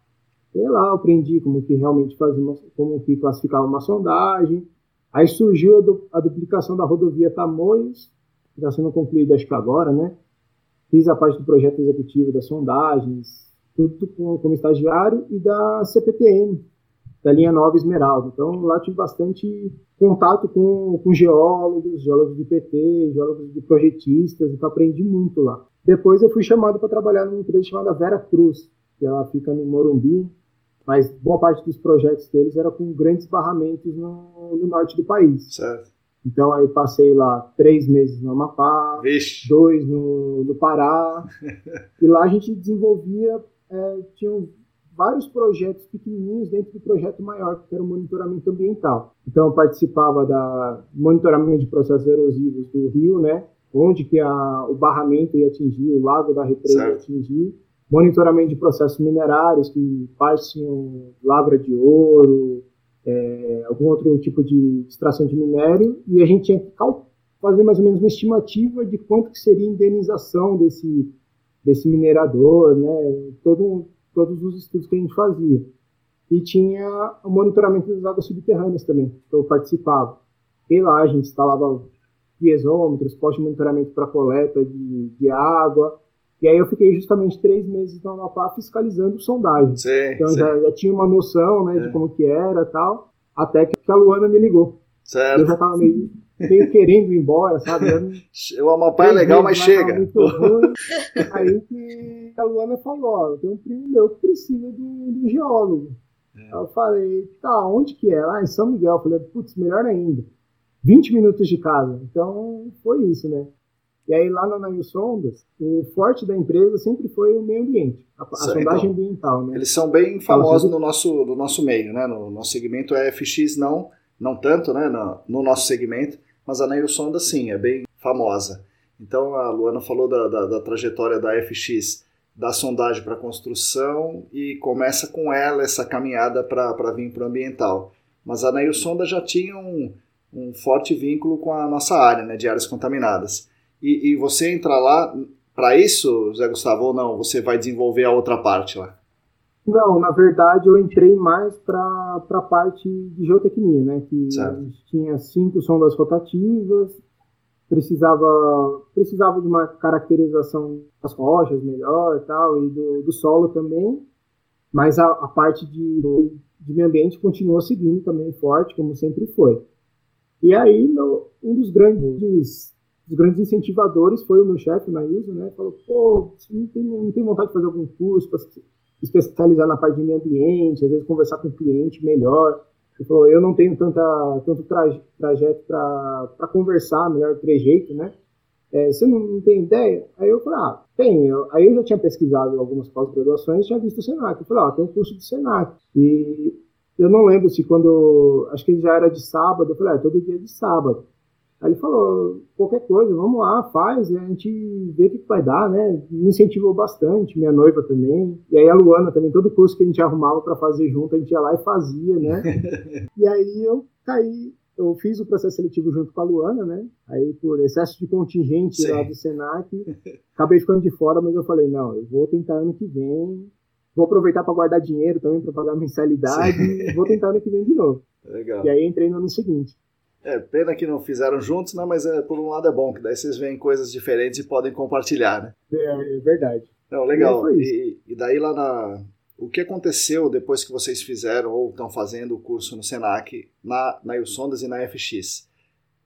E lá eu aprendi como que realmente fazia uma, como que classificava uma sondagem. Aí surgiu a, du, a duplicação da rodovia Tamoios, que está sendo concluída acho que agora, né? Fiz a parte do projeto executivo das sondagens, tudo como, como estagiário, e da CPTM, da linha Nova Esmeralda. Então, lá tive bastante contato com, com geólogos, geólogos de PT, geólogos de projetistas, então aprendi muito lá. Depois eu fui chamado para trabalhar numa empresa chamada Vera Cruz, que ela fica no Morumbi, mas boa parte dos projetos deles era com grandes barramentos no, no norte do país. Certo. Então aí passei lá três meses no Amapá, Vixe. dois no, no Pará, [laughs] e lá a gente desenvolvia, é, tinham vários projetos pequenininhos dentro do projeto maior, que era o monitoramento ambiental. Então, eu participava da monitoramento de processos erosivos do rio, né? Onde que a, o barramento ia atingir, o lago da represa ia atingir. Monitoramento de processos minerários, que partes tinham lavra de ouro, é, algum outro tipo de extração de minério, e a gente tinha que fazer mais ou menos uma estimativa de quanto que seria a indenização desse, desse minerador, né? Todo todos os estudos que a gente fazia. E tinha o monitoramento das águas subterrâneas também, que eu participava. E lá a gente instalava piezômetros, postos de monitoramento para coleta de, de água. E aí eu fiquei justamente três meses no Amapá fiscalizando sondagem. Sim, então sim. Já, já tinha uma noção né, É. de como que era tal, até que a Luana me ligou. Eu Certo. já tava meio, meio querendo ir embora, sabe? Eu [laughs] O Amapá é legal, mas meses tava chega. [laughs] Aí que a Luana falou, ó, eu tenho um primo meu que precisa de um, geólogo. É. Eu falei, tá, onde que é? Lá em São Miguel. Eu falei, putz, melhor ainda. 20 minutos de casa. Então, foi isso, né? E aí, lá na Nail Sondas, o forte da empresa sempre foi o meio ambiente, a, a sondagem ambiental, né? Eles são bem famosos Fala, no nosso, no nosso meio, né? No nosso segmento é FX não, não tanto, né? No, no nosso segmento, mas a Nail Sonda sim, é bem famosa. Então a Luana falou da, da, da trajetória da FX, da sondagem para construção e começa com ela essa caminhada para vir para o ambiental. Mas a Nail Sonda já tinha um, um forte vínculo com a nossa área, né? De áreas contaminadas. E, e você entra lá para isso, Zé Gustavo, ou não? Você vai desenvolver a outra parte lá? Não, na verdade eu entrei mais para a parte de geotecnia, né? Que Certo. tinha cinco sondas rotativas, precisava, precisava de uma caracterização das rochas melhor e tal, e do, do solo também, mas a, a parte de, de meio ambiente continuou seguindo também forte, como sempre foi. E aí, no- um dos grandes, dos grandes incentivadores foi o meu chefe, o Nailson, né? Falou, pô, você não tem, não tem vontade de fazer algum curso para especializar na parte de meio ambiente, às vezes conversar com o cliente melhor. Ele falou, eu não tenho tanta, tanto traje, trajeto para conversar, melhor trejeito, né? É, você não, não tem ideia? Aí eu falei, ah, tenho. Aí eu já tinha pesquisado algumas pós-graduações, tinha visto o Senac. Eu falei, ah, tem um curso do Senac. E eu não lembro se quando, acho que ele já era de sábado, eu falei, ah, todo dia é de sábado. Aí ele falou, qualquer coisa, vamos lá, faz, e a gente vê o que que vai dar, né? Me incentivou bastante, minha noiva também. E aí a Luana também, todo curso que a gente arrumava para fazer junto, a gente ia lá e fazia, né? [laughs] e aí eu caí, eu fiz o processo seletivo junto com a Luana, né? Aí por excesso de contingente Sim. lá do Senac, acabei ficando de fora, mas eu falei, não, eu vou tentar ano que vem. Vou aproveitar para guardar dinheiro também para pagar mensalidade. e Vou tentar ano que vem de novo. Legal. E aí entrei no ano seguinte. É, pena que não fizeram juntos, né? Mas é, por um lado é bom, que daí vocês veem coisas diferentes e podem compartilhar, né? É, é verdade. Não, legal. E, e daí lá na. O que aconteceu depois que vocês fizeram ou estão fazendo o curso no Senac, na, na Ilsondas e na FX?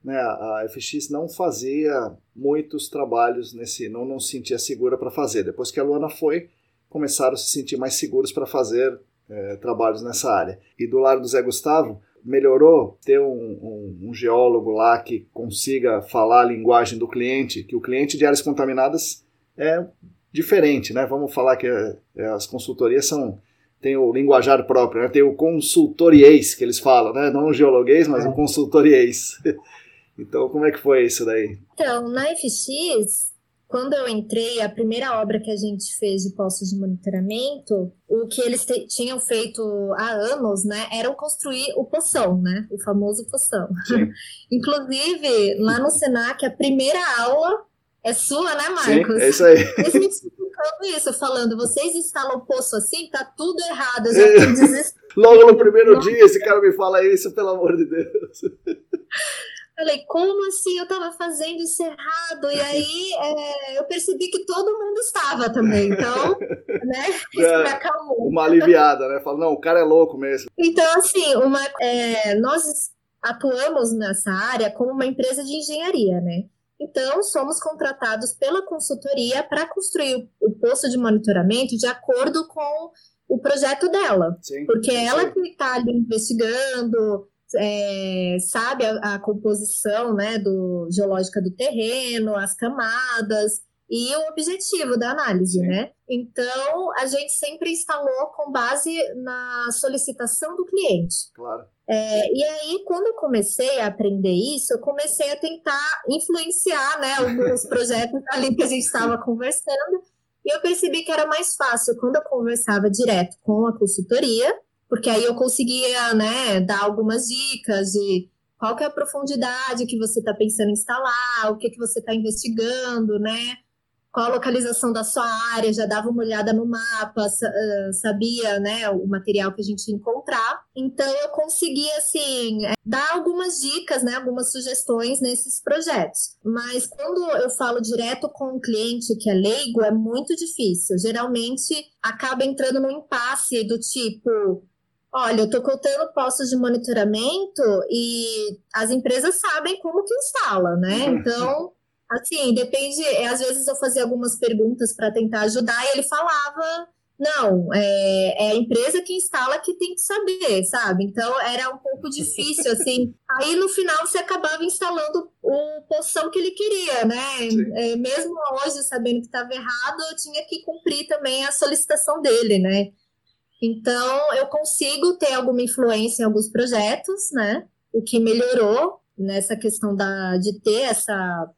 Né, a FX não fazia muitos trabalhos nesse. não, não se sentia segura para fazer. Depois que a Luana foi, começaram a se sentir mais seguros para fazer eh, trabalhos nessa área. E do lado do Zé Gustavo, melhorou ter um, um- um geólogo lá que consiga falar a linguagem do cliente, que o cliente de áreas contaminadas é diferente, né? Vamos falar que é, é, as consultorias são tem o linguajar próprio, né? tem o consultoriês que eles falam, né? Não o geologuês, mas É. o consultoriês. [laughs] então, como é que foi isso daí? Então, na FX, quando eu entrei, a primeira obra que a gente fez de postos de monitoramento, o que eles tinham feito há anos, né, era construir o poção, né, o famoso poção. Sim. [laughs] Inclusive, lá no Senac, a primeira aula é sua, né, Sim, Marcos? é isso aí. Eles me explicando isso, falando, vocês instalam o poço assim, tá tudo errado, eu [laughs] já. Logo no primeiro dia, esse cara me fala isso, pelo amor de Deus. [laughs] Falei, como assim eu tava fazendo isso errado? E aí é, eu percebi que todo mundo estava também, então, [laughs] né, isso É. me acalmou. Uma aliviada, né? Fala, não, o cara é louco mesmo. Então, assim, uma, é, nós atuamos nessa área como uma empresa de engenharia, né? Então, somos contratados pela consultoria para construir o, posto de monitoramento de acordo com o projeto dela. Sim, Porque é isso ela que está ali investigando, é, sabe a, a composição né, do, geológica do terreno, as camadas e o objetivo da análise, Sim. né? Então, a gente sempre instalou com base na solicitação do cliente. Claro. É, e aí, quando eu comecei a aprender isso, eu comecei a tentar influenciar né, alguns projetos [laughs] ali que a gente estava conversando. E eu percebi que era mais fácil quando eu conversava direto com a consultoria, porque aí eu conseguia né, dar algumas dicas de qual que é a profundidade que você está pensando em instalar, o que, que você está investigando, né? qual a localização da sua área, já dava uma olhada no mapa, sabia, né, o material que a gente ia encontrar. Então eu consegui assim é, dar algumas dicas, né, algumas sugestões nesses projetos. Mas quando eu falo direto com o cliente que é leigo, é muito difícil. Geralmente acaba entrando num impasse do tipo Olha, eu estou contando postos de monitoramento e as empresas sabem como que instala, né? Então, assim, depende. É, às vezes eu fazia algumas perguntas para tentar ajudar e ele falava. Não, é, é, a empresa que instala que tem que saber, sabe? Então era um pouco difícil, assim. [laughs] Aí no final você acabava instalando o poção que ele queria, né? É, mesmo hoje, sabendo que estava errado, eu tinha que cumprir também a solicitação dele, né? Então, eu consigo ter alguma influência em alguns projetos, né? O que melhorou nessa questão da, de ter essa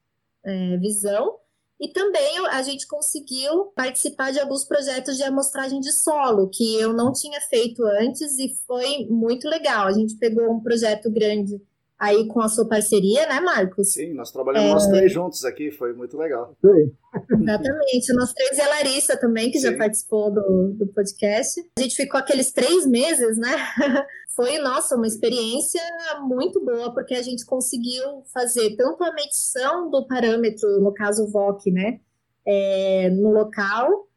é, visão. E também a gente conseguiu participar de alguns projetos de amostragem de solo, que eu não tinha feito antes e foi muito legal. A gente pegou um projeto grande aí com a sua parceria, né, Marcos? Sim, nós trabalhamos é... nós três juntos aqui, foi muito legal. Sim. Exatamente, nós três e a Larissa também, que Sim. já participou do, do podcast. A gente ficou aqueles três meses, né? [laughs] Foi, nossa, uma experiência muito boa, porque a gente conseguiu fazer tanto a medição do parâmetro, no caso o VOC, né, é, no local,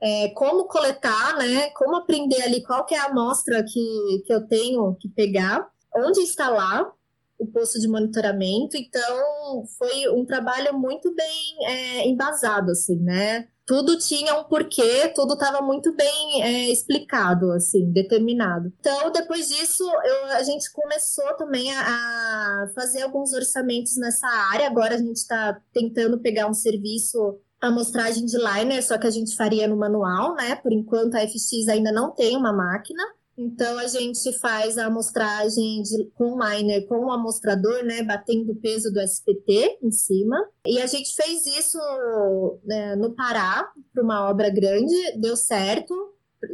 é, como coletar, né, como aprender ali qual que é a amostra que, que eu tenho que pegar, onde instalar, o posto de monitoramento, então foi um trabalho muito bem é, embasado, assim, né? Tudo tinha um porquê, tudo estava muito bem é, explicado, assim, determinado. Então, depois disso, eu, a gente começou também a, a fazer alguns orçamentos nessa área. Agora a gente está tentando pegar um serviço amostragem de liner, só que a gente faria no manual, né? Por enquanto a FX ainda não tem uma máquina. Então a gente faz a amostragem de, com miner, com o amostrador, né, batendo o peso do SPT em cima. E a gente fez isso né, no Pará, para uma obra grande, deu certo,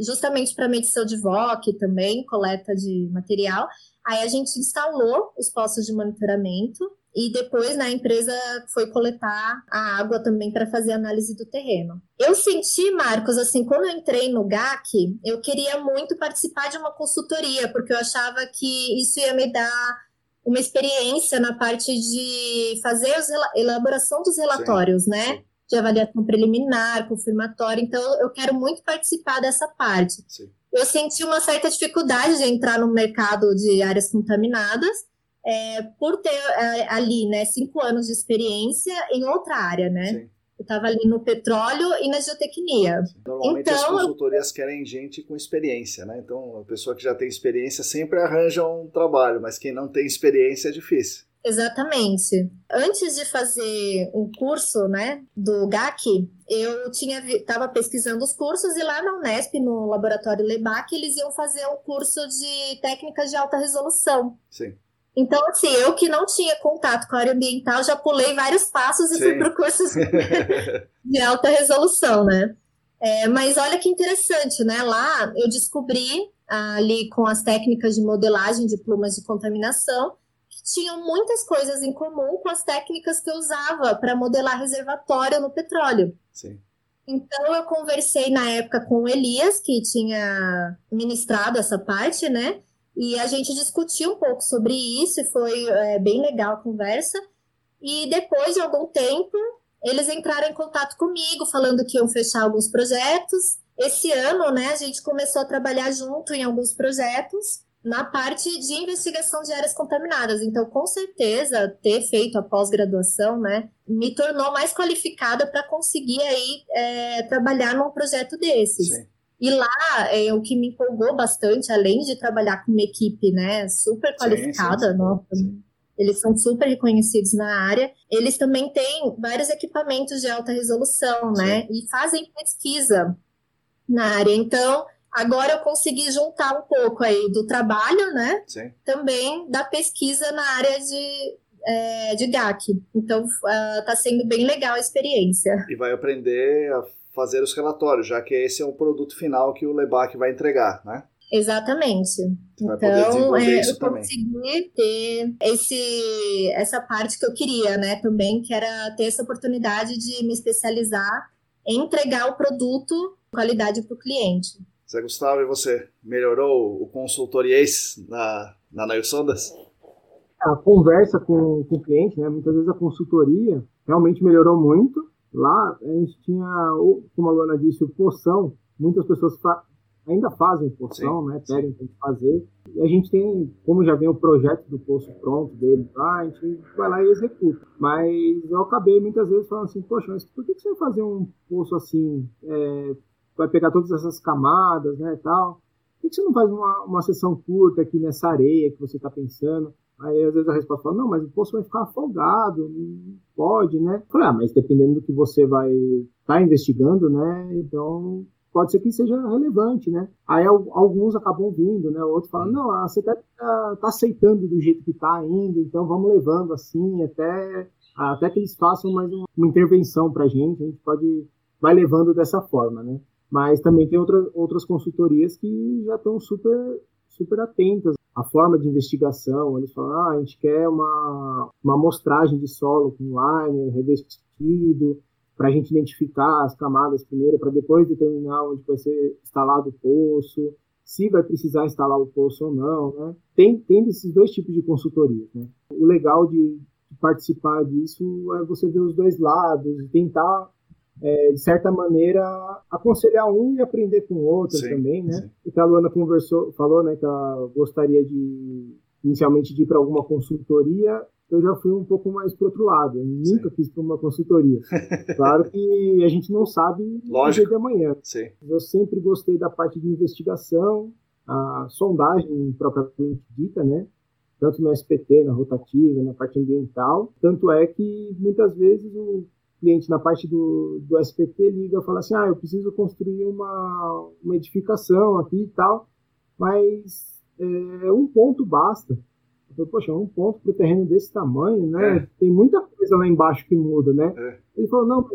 justamente para medição de VOC também, coleta de material. Aí a gente instalou os postos de monitoramento e depois né, a empresa foi coletar a água também para fazer análise do terreno. Eu senti, Marcos, assim, quando eu entrei no GAC, eu queria muito participar de uma consultoria, porque eu achava que isso ia me dar uma experiência na parte de fazer a elaboração dos relatórios, Sim. né? De avaliação preliminar, confirmatória. Então, eu quero muito participar dessa parte. Sim. Eu senti uma certa dificuldade de entrar no mercado de áreas contaminadas, é, por ter é, ali, né, cinco anos de experiência em outra área, né? Sim. Eu estava ali no petróleo e na geotecnia. Normalmente então, as consultorias eu... querem gente com experiência, né? Então, a pessoa que já tem experiência sempre arranja um trabalho, mas quem não tem experiência é difícil. Exatamente. Antes de fazer um curso, né, do GAC, eu tinha estava pesquisando os cursos e lá na Unesp, no laboratório Lebac, eles iam fazer um curso de técnicas de alta resolução. Sim. Então, assim, eu que não tinha contato com a área ambiental, já pulei vários passos e Sim. fui para o curso [laughs] de alta resolução, né? É, mas olha que interessante, né? Lá eu descobri, ali com as técnicas de modelagem de plumas de contaminação, que tinham muitas coisas em comum com as técnicas que eu usava para modelar reservatório no petróleo. Sim. Então eu conversei na época com o Elias, que tinha ministrado essa parte, né? E a gente discutiu um pouco sobre isso e foi é, bem legal a conversa. E depois de algum tempo, eles entraram em contato comigo, falando que iam fechar alguns projetos. Esse ano, né, a gente começou a trabalhar junto em alguns projetos na parte de investigação de áreas contaminadas. Então, com certeza, ter feito a pós-graduação, né, me tornou mais qualificada para conseguir aí é, trabalhar num projeto desses. Sim. E lá, é, o que me empolgou bastante, além de trabalhar com uma equipe né, super qualificada, sim, sim, nossa, eles são super reconhecidos na área, eles também têm vários equipamentos de alta resolução, né? E fazem pesquisa na área. Então, agora eu consegui juntar um pouco aí do trabalho, né? Também da pesquisa na área de, é, de GAC. Então, está uh, sendo bem legal a experiência. E vai aprender a fazer os relatórios, já que esse é o produto final que o Lebac vai entregar, né? Exatamente. então, é, eu consegui ter esse, essa parte que eu queria, né, também, que era ter essa oportunidade de me especializar em entregar o produto qualidade para o cliente. Zé Gustavo, e você? Melhorou o consultoriês na, na Nail Sondas? A conversa com, com o cliente, né, muitas vezes a consultoria realmente melhorou muito. Lá a gente tinha, como a Luana disse, o poção. Muitas pessoas fa ainda fazem poção, sim, né? Pedem para fazer. E a gente tem, como já vem o projeto do poço pronto dele lá, a gente vai lá e executa. Mas eu acabei muitas vezes falando assim, poxa, mas por que você vai fazer um poço assim? É, vai pegar todas essas camadas, né, tal. Por que você não faz uma, uma sessão curta aqui nessa areia que você está pensando? Aí às vezes a resposta fala, não, mas o poço vai ficar afogado, não pode, né? falei, ah, mas dependendo do que você vai estar tá investigando, né? Então pode ser que seja relevante, né? Aí alguns acabam vindo, né? Outros falam, não, ah, você está tá, tá aceitando do jeito que está ainda, então vamos levando assim até até que eles façam mais uma, uma intervenção para a gente, a gente pode vai levando dessa forma, né? Mas também tem outra, outras consultorias que já estão super super atentas à forma de investigação. Eles falam, ah, a gente quer uma, uma amostragem de solo com liner revestido, para a gente identificar as camadas primeiro, para depois determinar onde vai ser instalado o poço, se vai precisar instalar o poço ou não, né? Tem, tem esses dois tipos de consultoria, né? O legal de, de participar disso é você ver os dois lados tentar é, de certa maneira, aconselhar um e aprender com o outro sim, também, né? Sim. E a Luana conversou, falou, né, que ela gostaria de, inicialmente, de ir para alguma consultoria. Eu já fui um pouco mais para outro lado. Eu nunca sim. quis para uma consultoria. [laughs] claro que a gente não sabe o dia de amanhã. Sim. Eu sempre gostei da parte de investigação, a sondagem propriamente dita, né? Tanto no SPT, na rotativa, na parte ambiental. Tanto é que muitas vezes o cliente na parte do, do SPT liga e fala assim, ah, eu preciso construir uma, uma edificação aqui e tal, mas é, um ponto basta. Eu falei, poxa, um ponto para o terreno desse tamanho, né? É. Tem muita coisa lá embaixo que muda, né? É. Ele falou, não,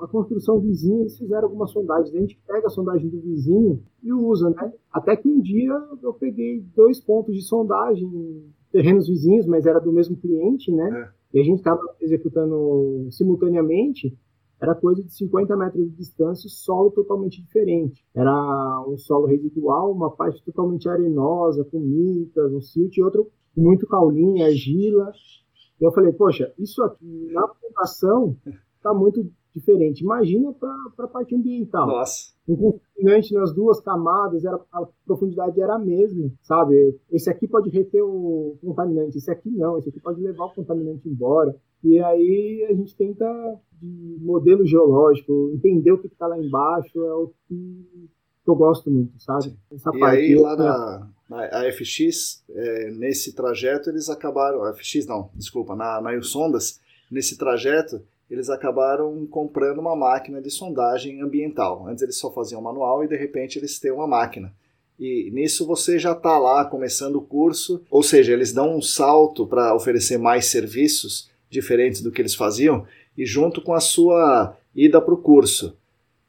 a construção vizinha, eles fizeram algumas sondagens. A gente pega a sondagem do vizinho e usa, né? Até que um dia eu peguei dois pontos de sondagem, terrenos vizinhos, mas era do mesmo cliente, né? É e a gente estava executando simultaneamente, era coisa de 50 metros de distância, solo totalmente diferente. Era um solo residual, uma parte totalmente arenosa, com mitas, um silt, e outro muito caulinha, argila. E eu falei, poxa, isso aqui na fundação está muito diferente. Imagina para a parte ambiental. Nossa. Um contaminante nas duas camadas, era, a profundidade era a mesma, sabe? Esse aqui pode reter o contaminante, esse aqui não, esse aqui pode levar o contaminante embora. E aí a gente tenta, de modelo geológico, entender o que está lá embaixo, é o que eu gosto muito, sabe? Essa e parte, aí lá na, na FX, é, nesse trajeto, eles acabaram, a FX não, desculpa, na, na Sondas, nesse trajeto, eles acabaram comprando uma máquina de sondagem ambiental. Antes eles só faziam manual e de repente eles têm uma máquina. E nisso você já está lá começando o curso, ou seja, eles dão um salto para oferecer mais serviços diferentes do que eles faziam e junto com a sua ida para o curso.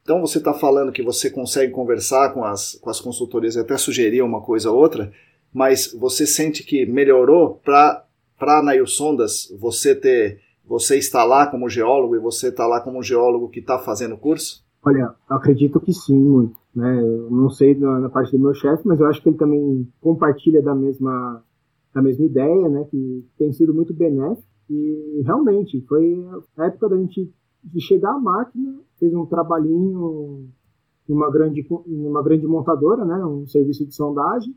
Então você está falando que você consegue conversar com as, com as consultorias e até sugerir uma coisa ou outra, mas você sente que melhorou para a Nail Sondas você ter você está lá como geólogo e você está lá como geólogo que está fazendo o curso? Olha, acredito que sim, muito. Né? Eu não sei na, na parte do meu chefe, mas eu acho que ele também compartilha da mesma, da mesma ideia, né? que tem sido muito benéfico. E realmente, foi a época da gente de chegar à máquina, fez um trabalhinho em uma grande, em uma grande montadora, né? um serviço de sondagem,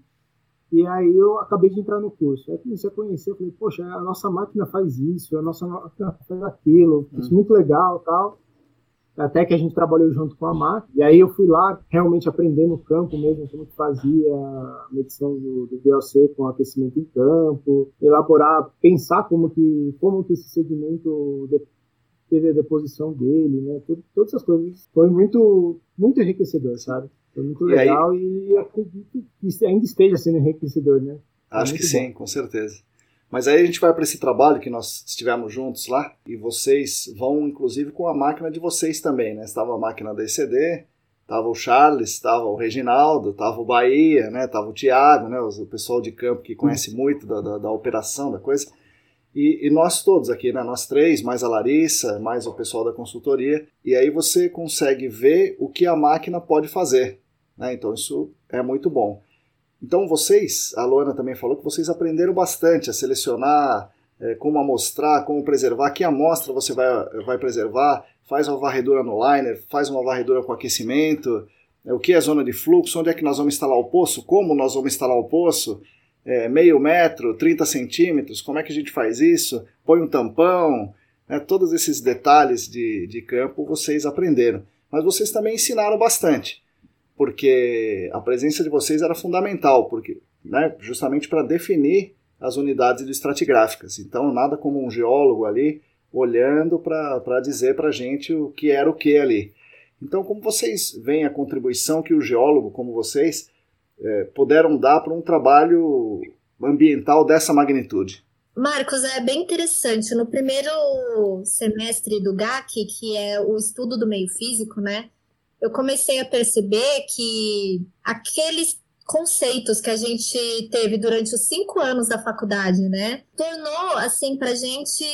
e aí eu acabei de entrar no curso. Aí comecei a conhecer, eu falei, poxa, a nossa máquina faz isso, a nossa máquina faz aquilo, isso é muito legal tal. Até que a gente trabalhou junto com a máquina. E aí eu fui lá realmente aprender no campo mesmo como que fazia a medição do, do VOC com aquecimento em campo, elaborar, pensar como que, como que esse segmento de, teve a deposição dele, né? Tudo, todas essas coisas. Foi muito, muito enriquecedor, sabe? Foi muito e legal aí... e acredito que ainda esteja sendo enriquecedor, né? Acho que sim, com certeza. Mas aí a gente vai para esse trabalho que nós estivemos juntos lá e vocês vão inclusive com a máquina de vocês também, né? Estava a máquina da ECD, Tava o Charles, tava o Reginaldo, tava o Bahia, né? Tava o Thiago, né? O pessoal de campo que conhece muito da, da, da operação da coisa. E, e, nós todos aqui, né? Nós três, mais a Larissa, mais o pessoal da consultoria. E aí você consegue ver o que a máquina pode fazer. Né? Então isso é muito bom. Então vocês, a Luana também falou que vocês aprenderam bastante a selecionar é, como amostrar, como preservar, que amostra você vai, vai preservar, faz uma varredura no liner, faz uma varredura com aquecimento, é, o que é zona de fluxo, onde é que nós vamos instalar o poço, como nós vamos instalar o poço, é, meio metro, 30 centímetros, como é que a gente faz isso, põe um tampão, né, todos esses detalhes de, de campo vocês aprenderam. Mas vocês também ensinaram bastante, porque a presença de vocês era fundamental, porque né, justamente para definir as unidades estratigráficas. Então, nada como um geólogo ali olhando para dizer para a gente o que era o que ali. Então, como vocês veem a contribuição que o geólogo, como vocês, é, puderam dar para um trabalho ambiental dessa magnitude? Marcos, é bem interessante. No primeiro semestre do GAC, que é o estudo do meio físico, né? Eu comecei a perceber que aqueles conceitos que a gente teve durante os cinco anos da faculdade, né? Tornou, assim, para gente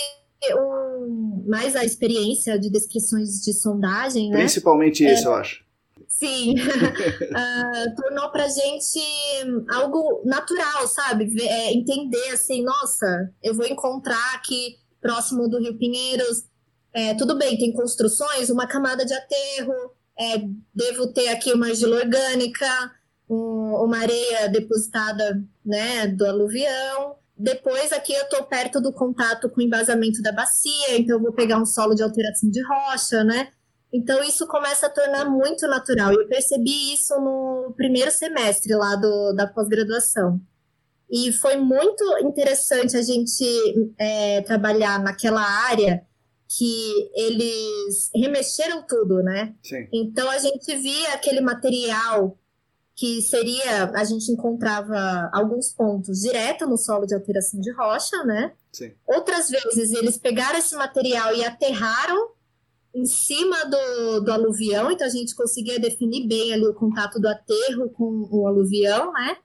um, mais a experiência de descrições de sondagem, né? Principalmente isso, é, eu acho. Sim, uh, [laughs] tornou para gente algo natural, sabe? É, entender assim, nossa, eu vou encontrar aqui próximo do Rio Pinheiros, é, tudo bem, tem construções, uma camada de aterro, é, devo ter aqui uma argila orgânica, um, uma areia depositada né, do aluvião. Depois aqui eu estou perto do contato com o embasamento da bacia, então eu vou pegar um solo de alteração de rocha, né? Então isso começa a tornar muito natural. Eu percebi isso no primeiro semestre lá do, da pós-graduação. E foi muito interessante a gente é, trabalhar naquela área que eles remexeram tudo, né? Sim. Então a gente via aquele material que seria, a gente encontrava alguns pontos direto no solo de alteração de rocha, né? Sim. Outras vezes eles pegaram esse material e aterraram em cima do, do aluvião, então a gente conseguia definir bem ali o contato do aterro com o aluvião, né?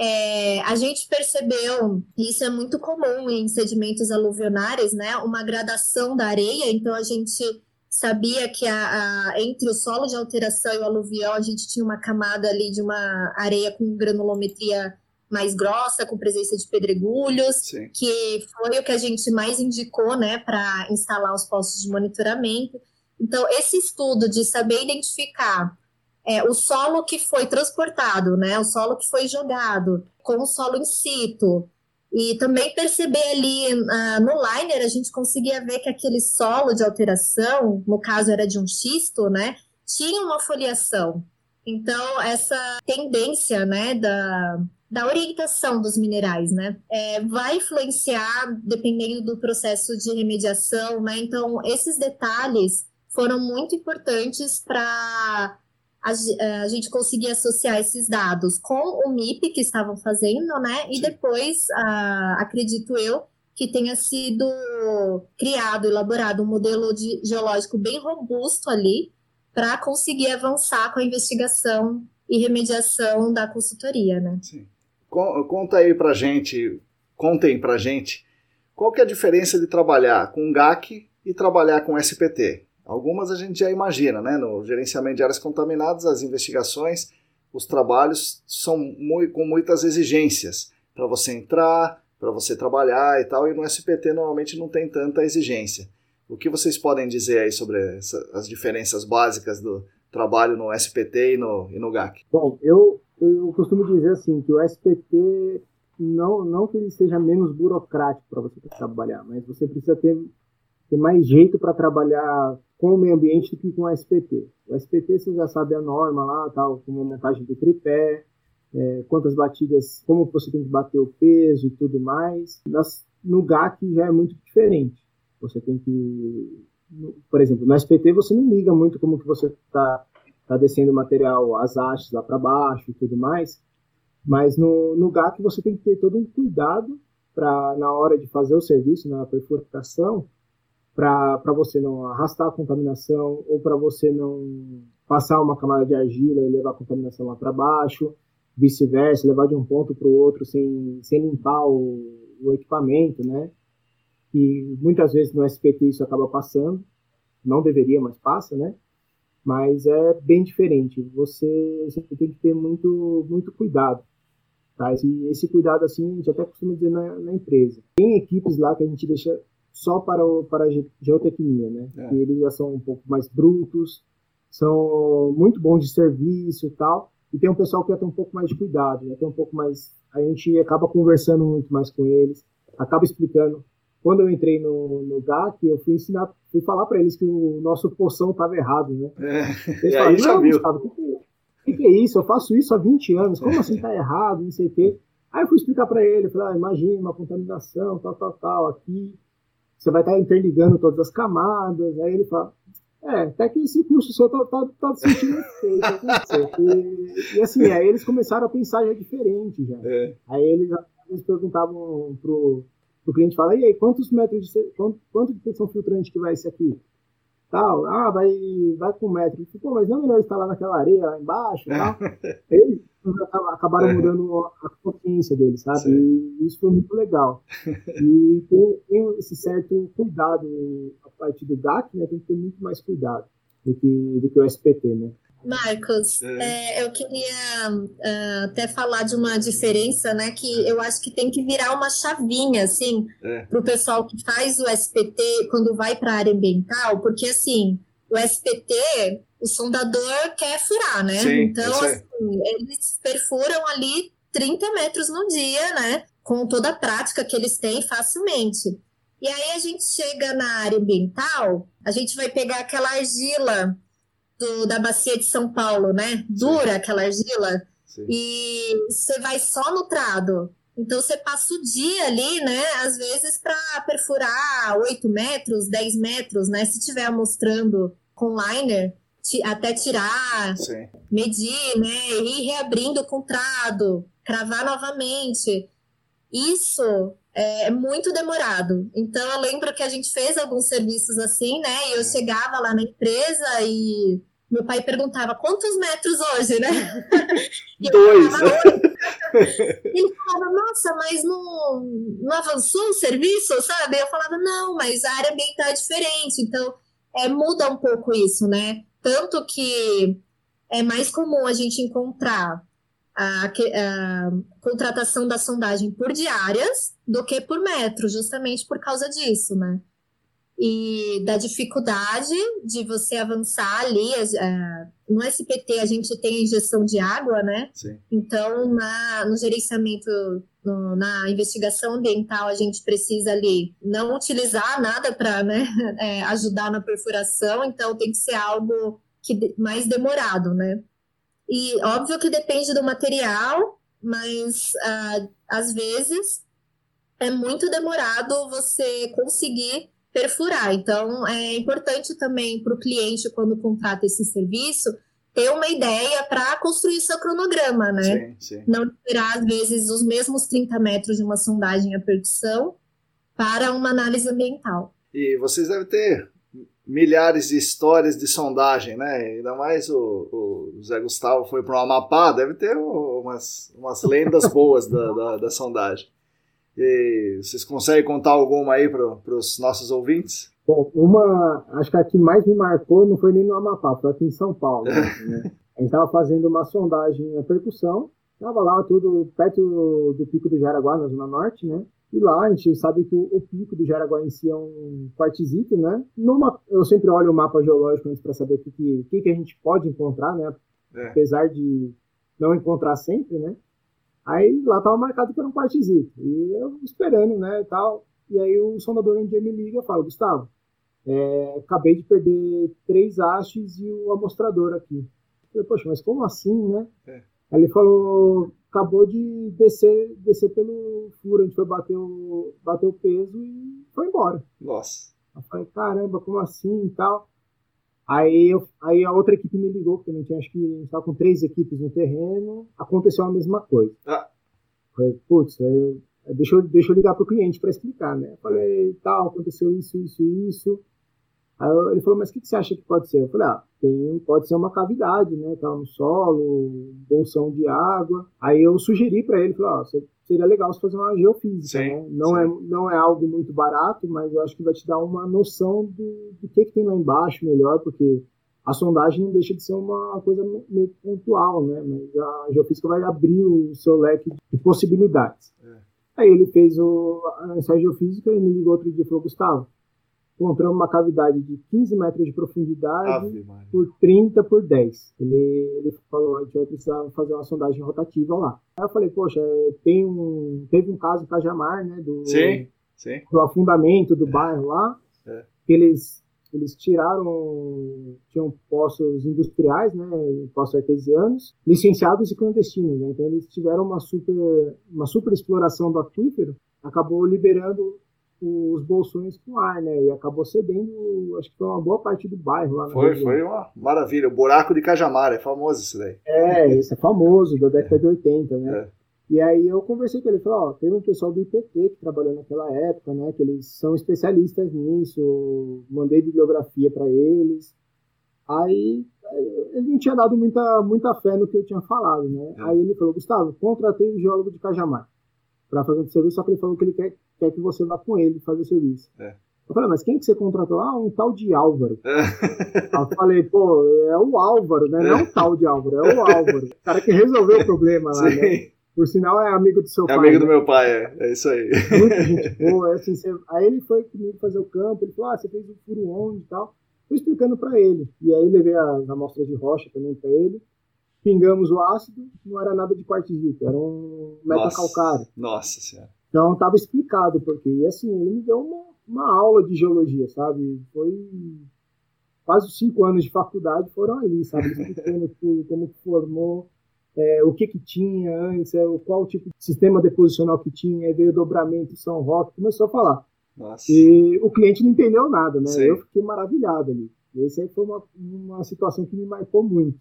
É, a gente percebeu, e isso é muito comum em sedimentos aluvionares, né? Uma gradação da areia, então a gente sabia que a, a, entre o solo de alteração e o aluvião a gente tinha uma camada ali de uma areia com granulometria mais grossa, com presença de pedregulhos, Sim. que foi o que a gente mais indicou, né, para instalar os postos de monitoramento. Então, esse estudo de saber identificar é, o solo que foi transportado, né, o solo que foi jogado, com o solo in situ, e também perceber ali uh, no liner, a gente conseguia ver que aquele solo de alteração, no caso era de um xisto, né, tinha uma foliação. Então, essa tendência né, da, da orientação dos minerais, né, é, vai influenciar dependendo do processo de remediação, né? Então, esses detalhes foram muito importantes para a, eh, a, gente conseguia associar esses dados com o MIP que estavam fazendo, né? E depois, uh, acredito eu, que tenha sido criado, elaborado um modelo de, geológico bem robusto ali para conseguir avançar com a investigação e remediação da consultoria, né? Sim. Conta aí para gente, contem para gente, qual que é a diferença de trabalhar com GAC e trabalhar com SPT? Algumas a gente já imagina, né? No gerenciamento de áreas contaminadas, as investigações, os trabalhos são muito, com muitas exigências para você entrar, para você trabalhar e tal, e no SPT normalmente não tem tanta exigência. O que vocês podem dizer aí sobre essa, as diferenças básicas do trabalho no SPT e no, e no GAC? Bom, eu, eu costumo dizer assim, que o SPT não, não que ele seja menos burocrático para você trabalhar, mas você precisa ter, ter mais jeito para trabalhar com o meio ambiente do que com o SPT. O SPT você já sabe a norma lá, tal, como a montagem do tripé, é, quantas batidas, como você tem que bater o peso e tudo mais. Nas, no GAC já é muito diferente. Você tem que, por exemplo, no SPT você não liga muito como que você está tá descendo o material, as hastes lá para baixo e tudo mais, mas no, no GAC você tem que ter todo um cuidado para na hora de fazer o serviço, na perfuração, para você não arrastar a contaminação ou para você não passar uma camada de argila e levar a contaminação lá para baixo, vice-versa, levar de um ponto para o outro sem, sem limpar o, o equipamento, né? E muitas vezes no SPT isso acaba passando, não deveria, mas passa, né? Mas é bem diferente. Você, você tem que ter muito, muito cuidado. Tá? E esse cuidado, assim, a gente até costuma dizer na, na empresa. Tem equipes lá que a gente deixa só para, o, para a geotecnia, né? É. Eles já são um pouco mais brutos, são muito bons de serviço e tal. E tem um pessoal que tem um pouco mais de cuidado, né? Tem um pouco mais. A gente acaba conversando muito mais com eles, acaba explicando. Quando eu entrei no, no GAC, eu fui ensinar, fui falar para eles que o nosso poção estava errado, né? É. Eles [laughs] falaram, já viu. Gustavo, o que, que, que, é isso? Eu faço isso há 20 anos, como assim tá errado? Não sei o quê. Aí eu fui explicar para ele, falei, ah, imagina uma contaminação, tal, tal, tal, aqui você vai estar interligando todas as camadas. Aí ele fala, é, até que esse curso seu tá, tá, tá sentindo efeito. e, e assim, aí eles começaram a pensar já diferente já. É. Aí eles, eles perguntavam pro, pro cliente, fala, e aí, quantos metros de, quanto, quanto de pressão filtrante que vai esse aqui? Tal, ah, vai, vai com metro. Pô, mas não é melhor instalar naquela areia lá embaixo? Tal. [laughs] Eles acabaram é. mudando a consciência deles, sabe? Sim. E isso foi muito legal. [laughs] E tem, tem, esse certo cuidado a partir do GAC, né? Tem que ter muito mais cuidado do que, do que o SPT, né? Marcos, é. É, eu queria uh, até falar de uma diferença, né? Que eu acho que tem que virar uma chavinha, assim, é. para o pessoal que faz o SPT quando vai para a área ambiental, porque assim, o SPT, o sondador quer furar, né? Sim, então, assim, eles perfuram ali 30 metros no dia, né? Com toda a prática que eles têm facilmente. E aí a gente chega na área ambiental, a gente vai pegar aquela argila do, da bacia de São Paulo, né? Dura Sim. aquela argila. Sim. E você vai só no trado. Então você passa o dia ali, né? Às vezes para perfurar 8 metros, 10 metros, né? Se tiver mostrando com liner, até tirar, Sim. medir, né? E ir reabrindo o contrado, cravar novamente. Isso é muito demorado. Então eu lembro que a gente fez alguns serviços assim, né? E eu chegava lá na empresa e meu pai perguntava quantos metros hoje, né? [laughs] E Dois. Ele falava, nossa, mas não, não avançou o serviço, sabe? Eu falava, não, mas a área ambiental é diferente, então é, muda um pouco isso, né? Tanto que é mais comum a gente encontrar a, a, contratação da sondagem por diárias do que por metro, justamente por causa disso, né? e da dificuldade de você avançar ali. É, no SPT a gente tem injeção de água, né? Sim. Então, na, no gerenciamento, no, na investigação ambiental, a gente precisa ali não utilizar nada para né, [laughs] é, ajudar na perfuração, então tem que ser algo que, mais demorado, né? E óbvio que depende do material, mas uh, às vezes é muito demorado você conseguir perfurar. Então, é importante também para o cliente, quando contrata esse serviço, ter uma ideia para construir seu cronograma, né? Sim, sim. Não esperar, às vezes, os mesmos 30 metros de uma sondagem a percussão para uma análise ambiental. E vocês devem ter milhares de histórias de sondagem, né? Ainda mais o, o Zé Gustavo foi para o Amapá, deve ter umas, umas lendas boas da, da, da sondagem. E vocês conseguem contar alguma aí para os nossos ouvintes? Bom, uma, acho que a que mais me marcou não foi nem no Amapá, foi aqui em São Paulo. né? [laughs] A gente estava fazendo uma sondagem a percussão, estava lá tudo perto do, Pico do Jaraguá, na Zona Norte, né? E lá a gente sabe que o, o Pico do Jaraguá em si é um quartzito, né? Numa, eu sempre olho o mapa geológico para saber o que, que, que, a gente pode encontrar, né? É. Apesar de não encontrar sempre, né? Aí lá tava marcado que era um quartzito. E eu esperando, né, e tal. E aí o sondador um dia me liga e fala, Gustavo, é, acabei de perder três hastes e o amostrador aqui. Eu falei, poxa, mas como assim, né? É. Aí ele falou, acabou de descer, descer pelo furo, a gente foi bater o, bater o peso e foi embora. Nossa. Eu falei, caramba, como assim e tal. Aí, eu, aí a outra equipe me ligou, porque também tinha, acho que a gente estava com três equipes no terreno, aconteceu a mesma coisa. Ah. Falei, putz, é, deixa, eu, deixa eu ligar para o cliente para explicar, né? Falei, tal, aconteceu isso, isso, isso. Aí ele falou, mas o que, que, você acha que pode ser? Eu falei, ah, tem, pode ser uma cavidade, né? Tá no solo, bolsão de água. Aí eu sugeri para ele, falei, ah, seria legal você fazer uma geofísica, sim, né? Não é, não é algo muito barato, mas eu acho que vai te dar uma noção do, do que, que tem lá embaixo melhor, porque a sondagem não deixa de ser uma coisa meio pontual, né? Mas a geofísica vai abrir o seu leque de possibilidades. É. Aí ele fez o, a geofísica e me ligou outro dia e falou, Gustavo, encontramos uma cavidade de 15 metros de profundidade por 30 por 10. Ele, ele falou, a gente vai precisar fazer uma sondagem rotativa lá. Aí eu falei, poxa, tem um, teve um caso em Cajamar, né, do, sim, sim. do afundamento do bairro lá, é. que eles, eles tiraram, tinham poços industriais, né, poços artesianos, licenciados e clandestinos, né, então eles tiveram uma super, uma super exploração do aquífero, acabou liberando os bolsões com ar, né? E acabou cedendo, acho que foi uma boa parte do bairro lá. Foi, foi uma maravilha. O buraco de Cajamar, é famoso isso daí. É, isso é famoso, da década de 80, né? É. E aí eu conversei com ele, falei, ó, tem um pessoal do IPT que trabalhou naquela época, né? Que eles são especialistas nisso, mandei bibliografia para eles. Aí ele não tinha dado muita, muita fé no que eu tinha falado, né? É. Aí ele falou, Gustavo, contratei um geólogo de Cajamar para fazer o serviço, só que ele falou que ele quer quer que você vá com ele fazer o serviço. É. Eu falei, mas quem que você contratou? Ah, um tal de Álvaro. É. [laughs] eu falei, pô, é o Álvaro, né? Não é um tal de Álvaro, é o Álvaro. O cara que resolveu o problema lá, né? Por sinal, é amigo do seu é pai. É amigo né? do meu pai, é. É isso aí. Muita gente boa. Assim, você... Aí ele foi comigo fazer o campo, ele falou, ah, você fez o furo onde e tal. Fui explicando para ele. E aí levei as amostras de rocha também para ele. Pingamos o ácido, não era nada de quartzito, era um metacalcário. Nossa senhora. Então estava explicado porque e assim ele me deu uma, uma aula de geologia, sabe? Foi quase cinco anos de faculdade foram ali, sabe? [laughs] Explicando tudo, como formou, é, o que que tinha antes, é, qual tipo de sistema deposicional que tinha, veio o dobramento São Roque, começou a falar. Nossa. E o cliente não entendeu nada, né? Sim. Eu fiquei maravilhado ali. Essa aí foi uma, uma situação que me marcou muito.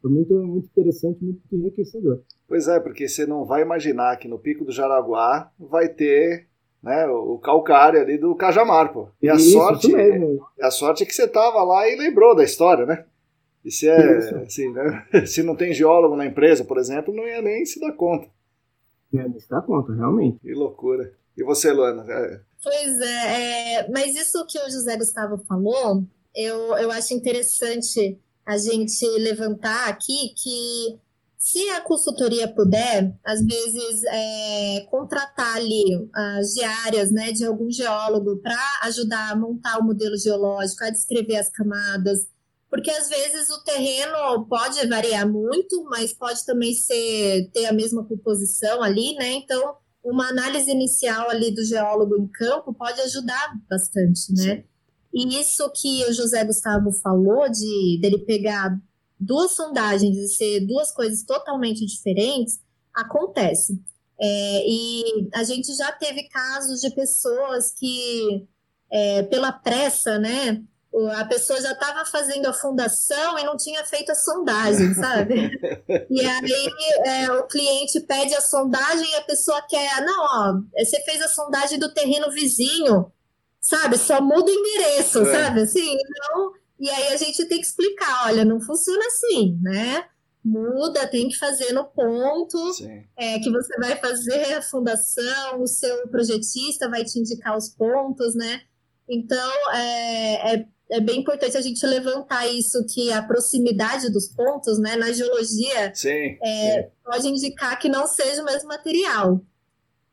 Foi muito, muito interessante, muito enriquecedor. Pois é, porque você não vai imaginar que no Pico do Jaraguá vai ter né, o calcário ali do Cajamar, pô. E a isso, sorte, isso mesmo. a sorte é que você estava lá e lembrou da história, né? E se é, assim, né? [laughs] se não tem geólogo na empresa, por exemplo, não ia nem se dar conta. Não ia nem se dar conta, realmente. Que loucura. E você, Luana? É... Pois é, é, mas isso que o José Gustavo falou, eu, eu acho interessante a gente levantar aqui que se a consultoria puder, às vezes, é, contratar ali as diárias né, de algum geólogo para ajudar a montar o modelo geológico, a descrever as camadas, porque às vezes o terreno pode variar muito, mas pode também ser ter a mesma composição ali, né? Então, uma análise inicial ali do geólogo em campo pode ajudar bastante, né? Sim. E isso que o José Gustavo falou de dele pegar duas sondagens e ser duas coisas totalmente diferentes, acontece. É, e a gente já teve casos de pessoas que, é, pela pressa, né, a pessoa já estava fazendo a fundação e não tinha feito a sondagem, [laughs] sabe? e aí é, o cliente pede a sondagem e a pessoa quer, não, ó, você fez a sondagem do terreno vizinho, sabe? Só muda o endereço, é. sabe? Assim, então, e aí a gente tem que explicar, olha, não funciona assim, né? Muda, tem que fazer no ponto é, que você vai fazer a fundação, o seu projetista vai te indicar os pontos, né? Então, é, é, é bem importante a gente levantar isso, que a proximidade dos pontos, né, na geologia, sim, é, sim. pode indicar que não seja o mesmo material.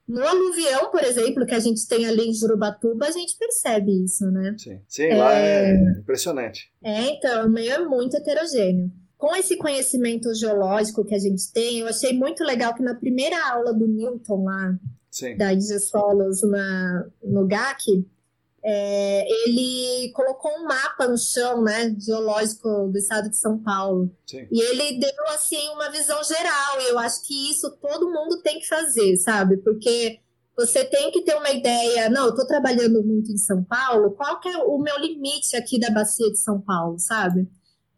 No aluvião, por exemplo, que a gente tem ali em Jurubatuba, a gente percebe isso, né? Sim, Sim é... lá é impressionante. É, então, o meio é muito heterogêneo. Com esse conhecimento geológico que a gente tem, eu achei muito legal que na primeira aula do Newton lá, Sim. da Solos na, no GAC, é, ele colocou um mapa no chão, né, geológico do estado de São Paulo. Sim. E ele deu assim uma visão geral. E eu acho que isso todo mundo tem que fazer, sabe? Porque você tem que ter uma ideia. Não, eu estou trabalhando muito em São Paulo. Qual que é o meu limite aqui da bacia de São Paulo, sabe?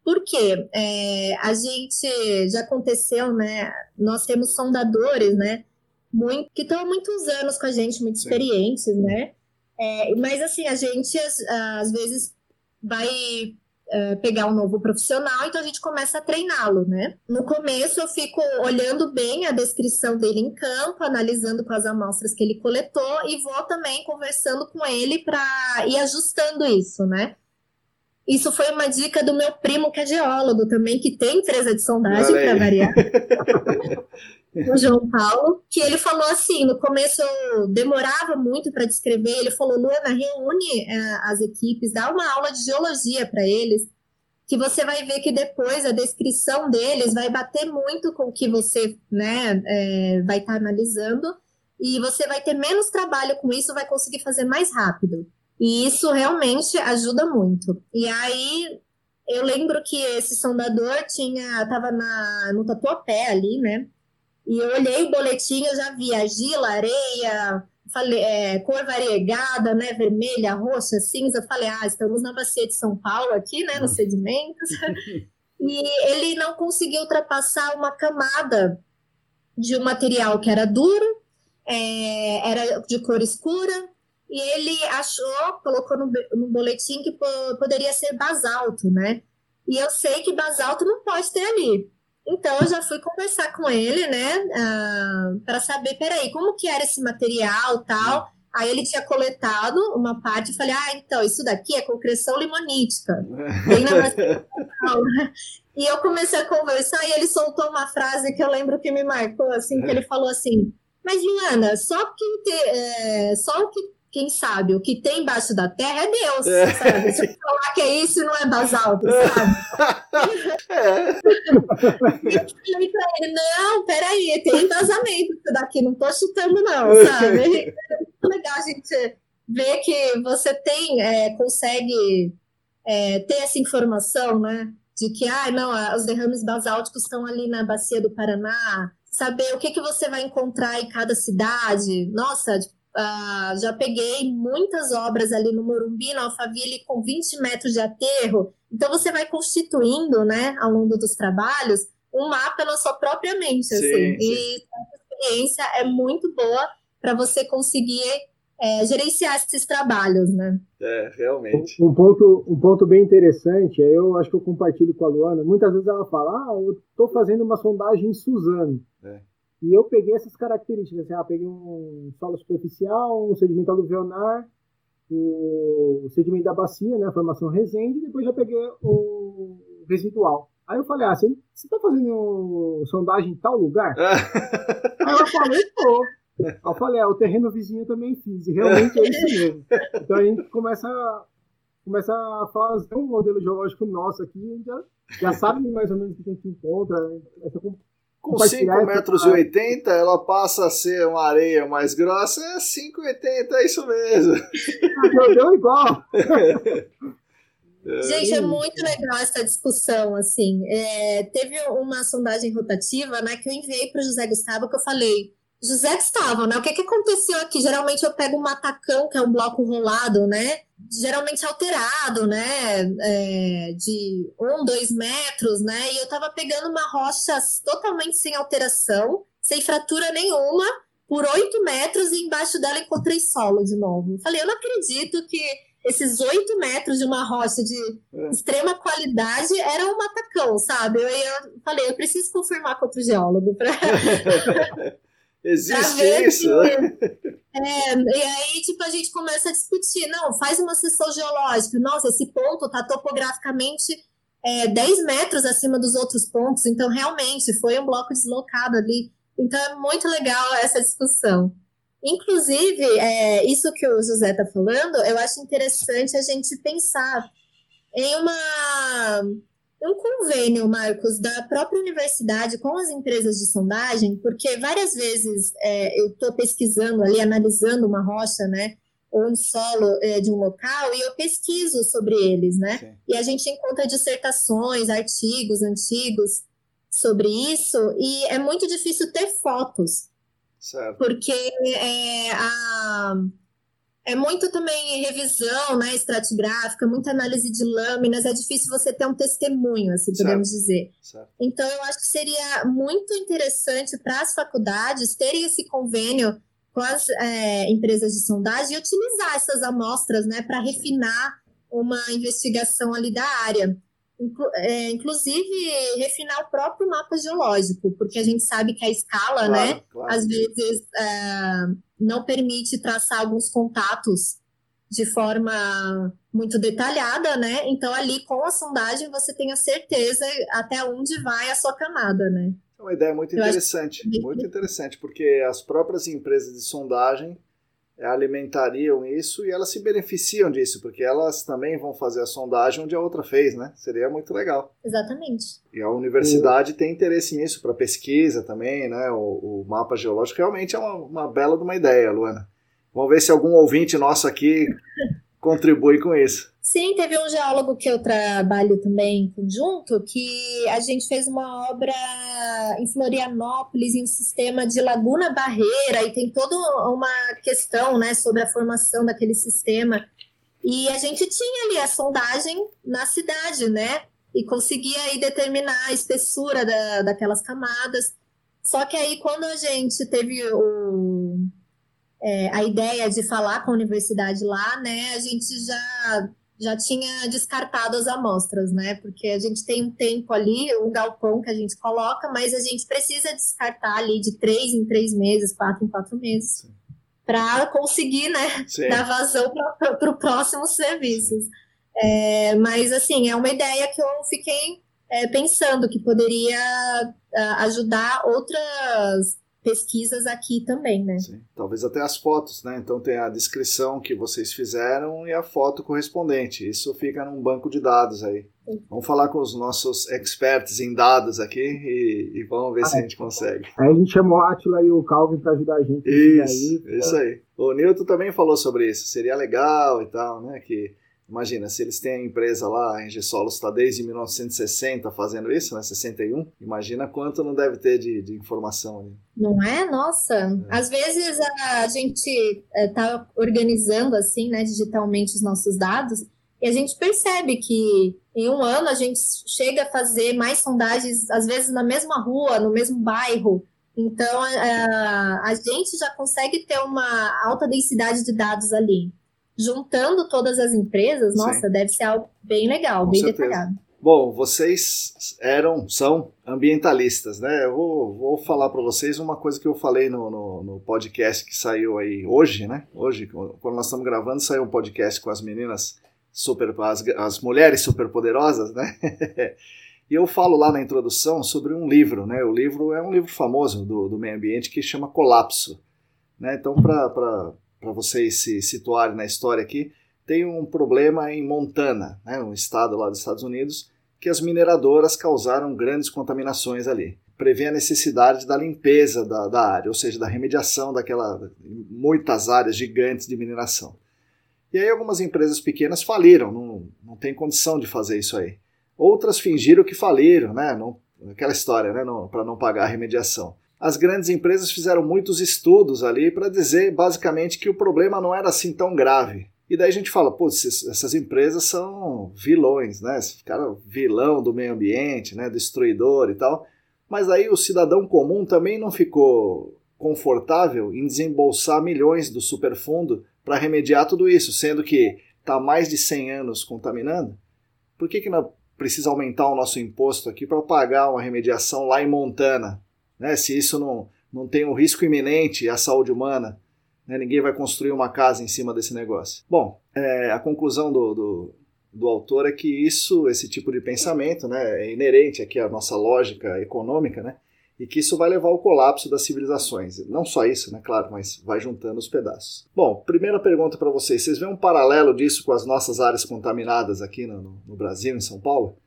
Porque é, a gente já aconteceu, né? Nós temos sondadores, né? Muito, que estão há muitos anos com a gente, muito Sim. experientes, né? É, mas assim, a gente às, às vezes vai é, pegar um novo profissional, então a gente começa a treiná-lo, né? No começo eu fico olhando bem a descrição dele em campo, analisando com as amostras que ele coletou e vou também conversando com ele para ir ajustando isso, né? Isso foi uma dica do meu primo, que é geólogo também, que tem empresa de sondagem para variar. [laughs] o João Paulo, que ele falou assim: no começo demorava muito para descrever. Ele falou: Luana, reúne é, as equipes, dá uma aula de geologia para eles, que você vai ver que depois a descrição deles vai bater muito com o que você né, é, vai estar tá analisando, e você vai ter menos trabalho com isso, vai conseguir fazer mais rápido. E isso realmente ajuda muito. E aí eu lembro que esse sondador tinha estava no Tatuapé ali, né? E eu olhei o boletim, eu já vi argila, areia, falei, é, cor variegada, né? Vermelha, roxa, cinza. Falei, ah, estamos na bacia de São Paulo aqui, né? Nos sedimentos. [laughs] e ele não conseguiu ultrapassar uma camada de um material que era duro, é, era de cor escura, e ele achou, colocou no, no boletim que poderia ser basalto, né? E eu sei que basalto não pode ter ali. Então eu já fui conversar com ele, né, uh, ah, para saber, peraí, como que era esse material tal. Aí ele tinha coletado uma parte e falei, ah, então, isso daqui é concreção limonítica. Bem na e eu comecei a conversar e ele soltou uma frase que eu lembro que me marcou, assim, que ele falou assim, mas Juliana, só, quem te, é, só o que quem sabe, o que tem embaixo da terra é Deus, é. sabe? Se falar que é isso, não é basalto, sabe? [laughs] É. eu falei pra ele, não, peraí, tem embasamento isso daqui, não tô chutando não, [laughs] sabe? É muito legal a gente ver que você tem, é, consegue é, ter essa informação, né? De que, ah, não, os derrames basálticos estão ali na bacia do Paraná, saber o que, que você vai encontrar em cada cidade. Nossa, tipo, Uh, já peguei muitas obras ali no Morumbi, no Alphaville, com 20 metros de aterro. Então, você vai constituindo, né, ao longo dos trabalhos, um mapa na sua própria mente. Sim, assim. Sim. E essa experiência é muito boa para você conseguir é, gerenciar esses trabalhos, né? É, realmente. Um, um, ponto, um ponto bem interessante, eu acho que eu compartilho com a Luana, muitas vezes ela fala, ah, eu estou fazendo uma sondagem em Suzano. É. E eu peguei essas características, assim, ah, peguei um solo superficial, um sedimento aluvionar, o sedimento da bacia, né, a formação resende, e depois já peguei o residual. Aí eu falei, ah, você, está fazendo sondagem em tal lugar? [laughs] Aí eu falei, pô. Eu falei, ah, o terreno vizinho também fiz, e realmente é isso mesmo. Então a gente começa, começa a fazer um modelo geológico nosso aqui, a gente já, já sabe mais ou menos o que a gente encontra, essa com 5 metros e 80, ela passa a ser uma areia mais grossa, é 5,80, é isso mesmo. [laughs] Deu igual. Gente, é muito legal essa discussão, assim. É, teve uma sondagem rotativa, né, que eu enviei para o José Gustavo, que eu falei, José Gustavo, né? O que, que aconteceu aqui? Geralmente eu pego um matacão, que é um bloco rolado, né? Geralmente alterado, né? É, de um, dois metros, né? E eu tava pegando uma rocha totalmente sem alteração, sem fratura nenhuma, por oito metros, e embaixo dela encontrei solo de novo. Falei, eu não acredito que esses oito metros de uma rocha de é. extrema qualidade era um matacão, sabe? Eu, eu falei, eu preciso confirmar com outro geólogo para [laughs] [laughs] Existe isso, né? É, e aí, tipo, a gente começa a discutir. Não, faz uma sessão geológica. Nossa, esse ponto está topograficamente é, 10 metros acima dos outros pontos. Então, realmente, foi um bloco deslocado ali. Então, é muito legal essa discussão. Inclusive, é, isso que o José está falando, eu acho interessante a gente pensar em uma um convênio, Marcos, da própria universidade com as empresas de sondagem, porque várias vezes é, eu estou pesquisando ali, analisando uma rocha, né, ou um solo é, de um local, e eu pesquiso sobre eles, né? Sim. E a gente encontra dissertações, artigos antigos sobre isso, e é muito difícil ter fotos. Certo. Porque é, a é muito também revisão, né, estratigráfica, muita análise de lâminas, é difícil você ter um testemunho, assim, certo. podemos dizer. Certo. Então, eu acho que seria muito interessante para as faculdades terem esse convênio com as é, empresas de sondagem e utilizar essas amostras, né, para refinar uma investigação ali da área. Inclu é, inclusive, refinar o próprio mapa geológico, porque a gente sabe que a escala, claro, né, claro. às vezes é, não permite traçar alguns contatos de forma muito detalhada, né? Então, ali com a sondagem, você tem a certeza até onde vai a sua camada, né? É uma ideia muito interessante, muito interessante, porque as próprias empresas de sondagem é, alimentariam isso e elas se beneficiam disso, porque elas também vão fazer a sondagem onde a outra fez, né? Seria muito legal. Exatamente. E a universidade tem interesse nisso para pesquisa também, né? O, o, mapa geológico realmente é uma, uma bela de uma ideia, Luana. Vamos ver se algum ouvinte nosso aqui contribui com isso. Sim, teve um geólogo que eu trabalho também em conjunto, que a gente fez uma obra em Florianópolis, em um sistema de laguna barreira, e tem toda uma questão né, sobre a formação daquele sistema. E a gente tinha ali a sondagem na cidade, né? E conseguia aí determinar a espessura da, daquelas camadas. Só que aí, quando a gente teve o, é, a ideia de falar com a universidade lá, né, a gente já já tinha descartado as amostras, né? Porque a gente tem um tempo ali, um galpão que a gente coloca, mas a gente precisa descartar ali de três em três meses, quatro em quatro meses, para conseguir, né, Sim. dar vazão para os próximos serviços. É, mas, assim, é uma ideia que eu fiquei é, pensando que poderia ajudar outras pesquisas aqui também, né? Sim, talvez até as fotos, né? Então tem a descrição que vocês fizeram e a foto correspondente. Isso fica num banco de dados aí. Sim. Vamos falar com os nossos experts em dados aqui e, e vamos ver ah, se a gente consegue. Aí a gente chamou o Atila e o Calvin para ajudar a gente. Isso, aí, isso aí. O Nilton também falou sobre isso. Seria legal e tal, né? Que Imagina, se eles têm a empresa lá, a Engesolos está desde 1960 fazendo isso, né? 61. Imagina quanto não deve ter de, de informação ali. Não é? Nossa. É. Às vezes a, gente está é, organizando assim, né, digitalmente os nossos dados e a gente percebe que em um ano a gente chega a fazer mais sondagens, às vezes na mesma rua, no mesmo bairro. Então a, a gente já consegue ter uma alta densidade de dados ali juntando todas as empresas, nossa, Sim. deve ser algo bem legal, Com bem certeza. detalhado. Bom, vocês eram, são ambientalistas, né? Eu vou, vou falar para vocês uma coisa que eu falei no, no, no, podcast que saiu aí hoje, né? Hoje, quando nós estamos gravando, saiu um podcast com as meninas super, as, as mulheres superpoderosas, né? [laughs] e eu falo lá na introdução sobre um livro, né? O livro é um livro famoso do, do meio ambiente que chama Colapso, né? Então, para para vocês se situarem na história aqui, tem um problema em Montana, né, um estado lá dos Estados Unidos, que as mineradoras causaram grandes contaminações ali. Prevê a necessidade da limpeza da, da área, ou seja, da remediação daquela muitas áreas gigantes de mineração. E aí algumas empresas pequenas faliram, não, não tem condição de fazer isso aí. Outras fingiram que faliram, né? Não, aquela história, né? para não pagar a remediação as grandes empresas fizeram muitos estudos ali para dizer basicamente que o problema não era assim tão grave. E daí a gente fala, pô, essas empresas são vilões, né? Esse vilão do meio ambiente, né? Destruidor e tal. Mas aí o cidadão comum também não ficou confortável em desembolsar milhões do superfundo para remediar tudo isso, sendo que está mais de 100 anos contaminando. Por que, que não precisa aumentar o nosso imposto aqui para pagar uma remediação lá em Montana? Né? se isso não, não tem um risco iminente à saúde humana, né? ninguém vai construir uma casa em cima desse negócio. Bom, é, a conclusão do, do, do, autor é que isso, esse tipo de pensamento, né, é inerente aqui à nossa lógica econômica, né? e que isso vai levar ao colapso das civilizações. Não só isso, né, claro, mas vai juntando os pedaços. Bom, primeira pergunta para vocês: vocês veem um paralelo disso com as nossas áreas contaminadas aqui no, no Brasil, em São Paulo?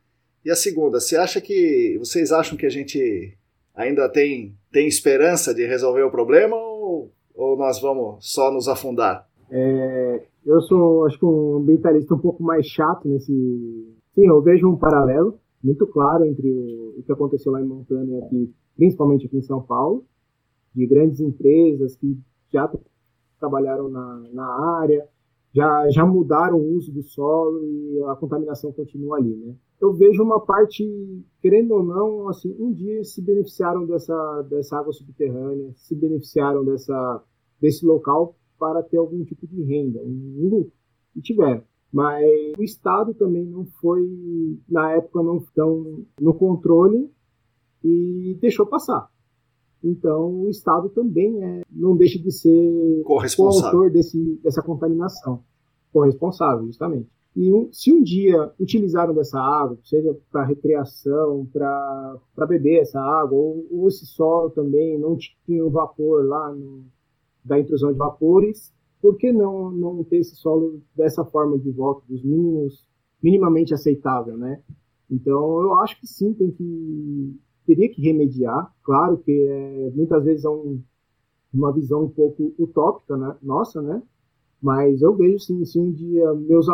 E a segunda, você acha que vocês acham que a gente ainda tem, tem esperança de resolver o problema ou, ou nós vamos só nos afundar? É, eu sou, acho que um ambientalista um pouco mais chato nesse. Sim, eu vejo um paralelo muito claro entre o, o que aconteceu lá em Montana e aqui, principalmente aqui em São Paulo, de grandes empresas que já trabalharam na, na área, já, já mudaram o uso do solo e a contaminação continua ali, né? Eu vejo uma parte, querendo ou não, assim, um dia se beneficiaram dessa, dessa água subterrânea, se beneficiaram dessa, desse local para ter algum tipo de renda, um lucro, e tiveram. Mas o Estado também não foi, na época, não tão no controle e deixou passar. Então, o Estado também é, não deixa de ser o autor desse, dessa contaminação. Corresponsável, justamente. E um, se um dia utilizaram dessa água, seja para recreação, para beber essa água, ou, ou, esse solo também não tinha o vapor lá no, da intrusão de vapores, por que não, não ter esse solo dessa forma de volta, dos mínimos, minimamente aceitável, né? Então, eu acho que sim, tem que teria que remediar. Claro que é, muitas vezes é um, uma visão um pouco utópica, né? Nossa, né? Mas eu vejo sim, se um dia meus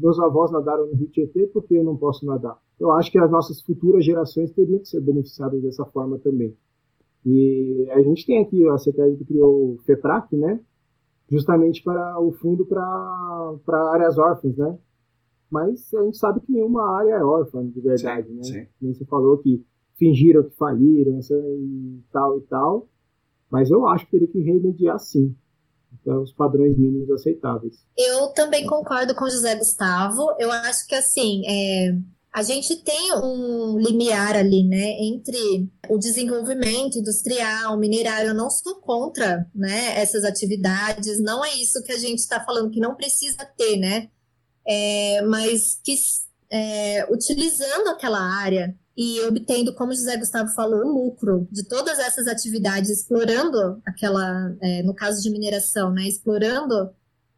meus avós nadaram no Rio Tietê, por que eu não posso nadar? Eu acho que as nossas futuras gerações teriam que ser beneficiadas dessa forma também. E a gente tem aqui, a CETESB que criou o FEPRAC, né? Justamente para o fundo para áreas órfãs, né? Mas a gente sabe que nenhuma área é órfã, de verdade, sim, né? Sim. Como você falou que fingiram que faliram e tal e tal. Mas eu acho que teria que remediar sim então, os padrões mínimos aceitáveis. Eu também concordo com José Gustavo. Eu acho que assim, é, a gente tem um limiar ali, né, entre o desenvolvimento industrial, minerário. Eu não sou contra, né, essas atividades. Não é isso que a gente está falando que não precisa ter, né, é, mas que é, utilizando aquela área e obtendo, como José Gustavo falou, o lucro de todas essas atividades, explorando aquela, é, no caso de mineração, né, explorando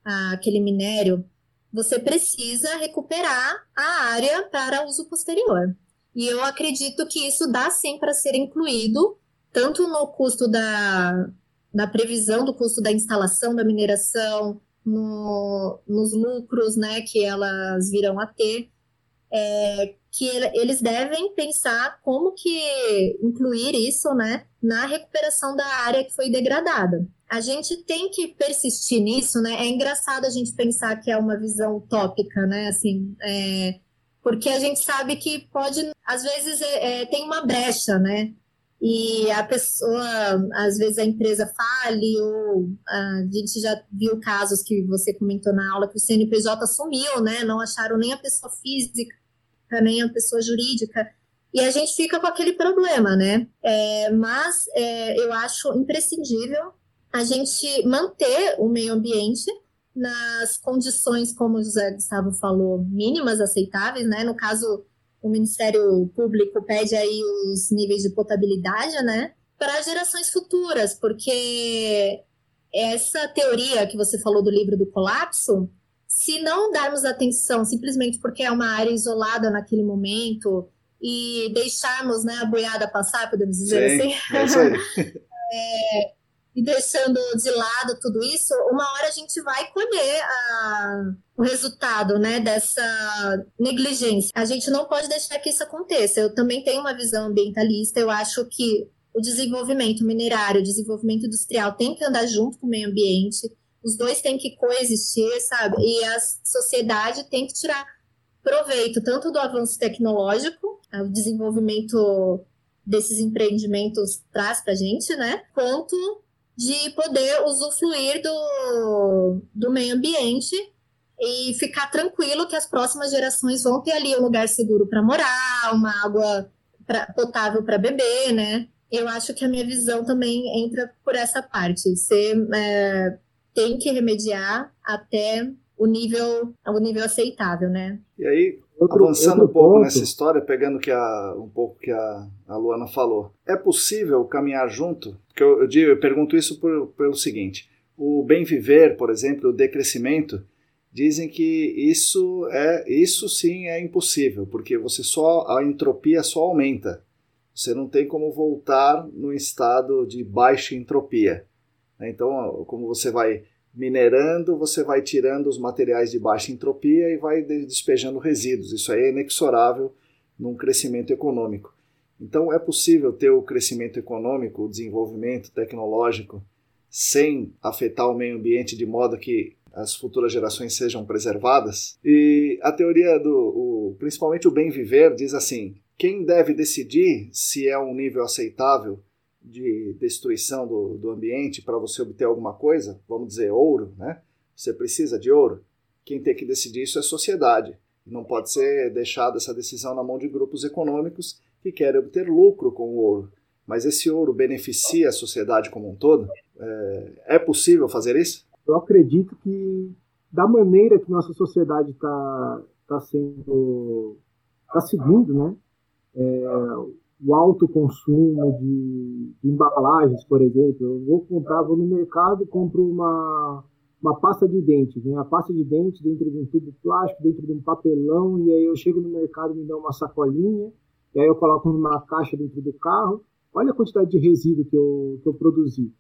aquele minério, você precisa recuperar a área para uso posterior. E eu acredito que isso dá sim para ser incluído, tanto no custo da, da previsão do custo da instalação da mineração, no, nos lucros né, que elas virão a ter, é, que eles devem pensar como que incluir isso, né, na recuperação da área que foi degradada. A gente tem que persistir nisso, né? É engraçado a gente pensar que é uma visão utópica, né? Assim, é, porque a gente sabe que pode, às vezes, é, é, tem uma brecha, né? E a pessoa, às vezes a empresa fale, ou a gente já viu casos que você comentou na aula que o CNPJ sumiu, né? Não acharam nem a pessoa física nem a pessoa jurídica. E a gente fica com aquele problema, né? É, mas é, eu acho imprescindível a gente manter o meio ambiente nas condições, como o José Gustavo falou, mínimas aceitáveis, né? No caso, o Ministério Público pede aí os níveis de potabilidade, né? Para gerações futuras, porque essa teoria que você falou do livro do colapso, se não darmos atenção simplesmente porque é uma área isolada naquele momento e deixarmos né, a boiada passar, podemos dizer Sim, assim, é isso aí. [laughs] [laughs] é, e deixando de lado tudo isso, uma hora a gente vai colher a, o resultado né, dessa negligência. A gente não pode deixar que isso aconteça. Eu também tenho uma visão ambientalista, eu acho que o desenvolvimento minerário, o desenvolvimento industrial tem que andar junto com o meio ambiente os dois têm que coexistir, sabe? E a sociedade tem que tirar proveito tanto do avanço tecnológico, o desenvolvimento desses empreendimentos traz para a gente, né? Quanto de poder usufruir do, do meio ambiente e ficar tranquilo que as próximas gerações vão ter ali um lugar seguro para morar, uma água pra, potável para beber, né? Eu acho que a minha visão também entra por essa parte, ser é, tem que remediar até o nível, o nível aceitável, né? E aí, outro, avançando outro um pouco ponto. nessa história, pegando que a, um pouco que a, a Luana falou, é possível caminhar junto? Porque eu, eu, digo, eu pergunto isso por, pelo seguinte: o bem viver, por exemplo, o decrescimento, dizem que isso é isso sim é impossível, porque você só a entropia só aumenta. Você não tem como voltar no estado de baixa entropia. Né? Então, como você vai minerando, você vai tirando os materiais de baixa entropia e vai despejando resíduos. Isso aí é inexorável num crescimento econômico. Então, é possível ter o crescimento econômico, o desenvolvimento tecnológico, sem afetar o meio ambiente de modo que as futuras gerações sejam preservadas. E a teoria do, o, principalmente o bem viver, diz assim: quem deve decidir se é um nível aceitável de destruição do, do ambiente para você obter alguma coisa, vamos dizer ouro, né? Você precisa de ouro. quem tem que decidir isso é a sociedade. Não pode ser deixada essa decisão na mão de grupos econômicos que querem obter lucro com o ouro. Mas esse ouro beneficia a sociedade como um todo? É, é possível fazer isso? Eu acredito que, da maneira que nossa sociedade está tá sendo. está seguindo, né? É, o alto consumo de, de, embalagens, por exemplo. Eu vou comprar, vou no mercado compro uma, uma pasta de dente. Vem a pasta de dente dentro de um tubo plástico, dentro de um papelão, e aí eu chego no mercado e me dão uma sacolinha, e aí eu coloco numa caixa dentro do carro. Olha a quantidade de resíduo que eu, que eu produzi.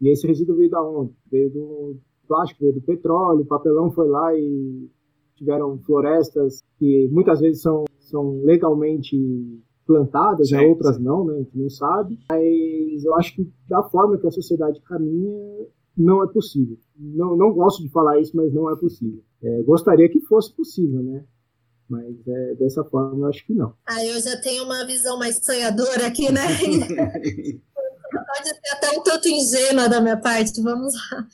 E esse resíduo veio da onde? Veio do plástico, veio do petróleo, o papelão foi lá e tiveram florestas que muitas vezes são, são legalmente plantadas, né? sim, outras sim. não, né? A gente não sabe. Mas eu acho que da forma que a sociedade caminha, não é possível. Não, não gosto de falar isso, mas não é possível. É, gostaria que fosse possível, né? Mas é, dessa forma eu acho que não. Ah, eu já tenho uma visão mais sonhadora aqui, né? [laughs] Pode ser até um tanto ingênua da minha parte, vamos lá.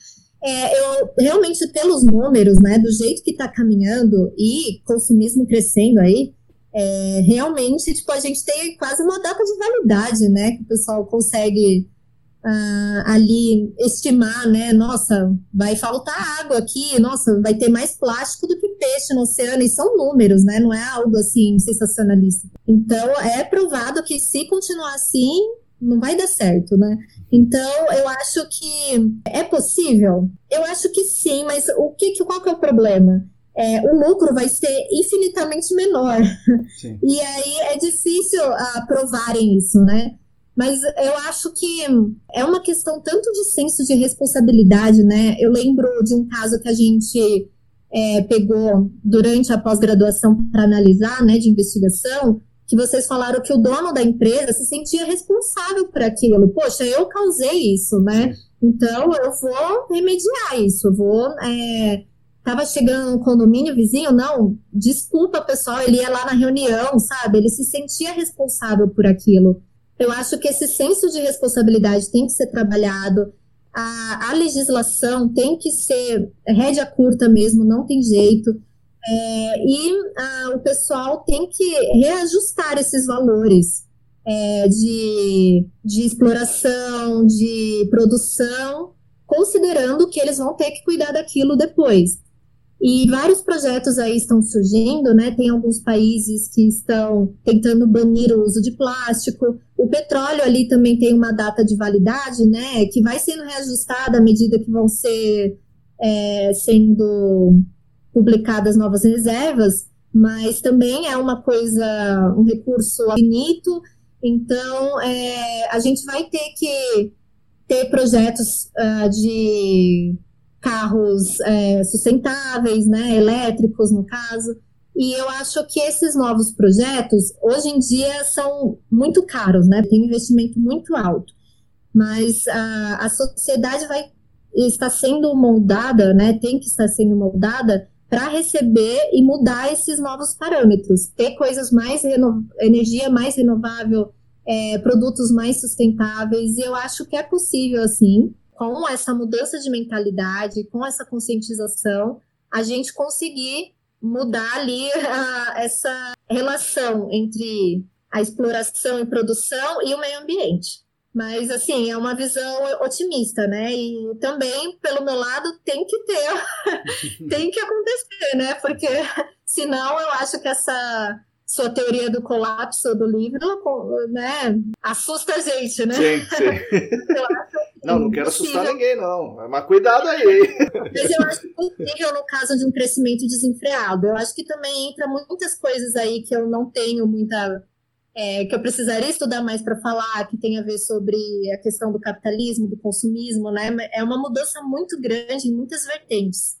É, eu realmente, pelos números, né, do jeito que está caminhando e consumismo crescendo aí, é, realmente, tipo, a gente tem quase uma data de validade, né, que o pessoal consegue uh, ali estimar, né, nossa, vai faltar água aqui, nossa, vai ter mais plástico do que peixe no oceano, e são números, né, não é algo assim sensacionalista. Então, é provado que se continuar assim, não vai dar certo, né? Então, eu acho que é possível. Eu acho que sim, mas o que, qual que é o problema? É, o lucro vai ser infinitamente menor. Sim. E aí é difícil uh, provarem isso, né? Mas eu acho que é uma questão tanto de senso de responsabilidade, né? Eu lembro de um caso que a gente é, pegou durante a pós-graduação para analisar, né, de investigação, que vocês falaram que o dono da empresa se sentia responsável por aquilo. Poxa, eu causei isso, né? Então eu vou remediar isso, eu vou. É, tava chegando no condomínio vizinho, não, desculpa pessoal, ele ia lá na reunião, sabe? Ele se sentia responsável por aquilo. Eu acho que esse senso de responsabilidade tem que ser trabalhado. A, a legislação tem que ser rédea curta mesmo, não tem jeito. É, e a, o pessoal tem que reajustar esses valores é, de, de exploração, de produção, considerando que eles vão ter que cuidar daquilo depois. E vários projetos aí estão surgindo, né? Tem alguns países que estão tentando banir o uso de plástico. O petróleo ali também tem uma data de validade, né? Que vai sendo reajustada à medida que vão ser é, sendo publicadas novas reservas, mas também é uma coisa, um recurso finito, então é, a gente vai ter que ter projetos uh, de carros é, sustentáveis, né, elétricos no caso, e eu acho que esses novos projetos, hoje em dia, são muito caros, né, tem um investimento muito alto, mas a, a sociedade vai está sendo moldada, né, tem que estar sendo moldada para receber e mudar esses novos parâmetros, ter coisas mais energia mais renovável, é, produtos mais sustentáveis, e eu acho que é possível assim, com essa mudança de mentalidade, com essa conscientização, a gente conseguir mudar ali a, essa relação entre a exploração e produção e o meio ambiente. Mas, assim, é uma visão otimista, né? E também, pelo meu lado, tem que ter, [laughs] tem que acontecer, né? Porque [laughs] senão eu acho que essa sua teoria do colapso do livro, né, assusta a gente, né? Sim. [laughs] não, não quero assustar ninguém, não. Mas cuidado aí. Mas eu acho possível no caso de um crescimento desenfreado. Eu acho que também entra muitas coisas aí que eu não tenho muita é, que eu precisaria estudar mais para falar, que tem a ver sobre a questão do capitalismo, do consumismo, né? É uma mudança muito grande em muitas vertentes.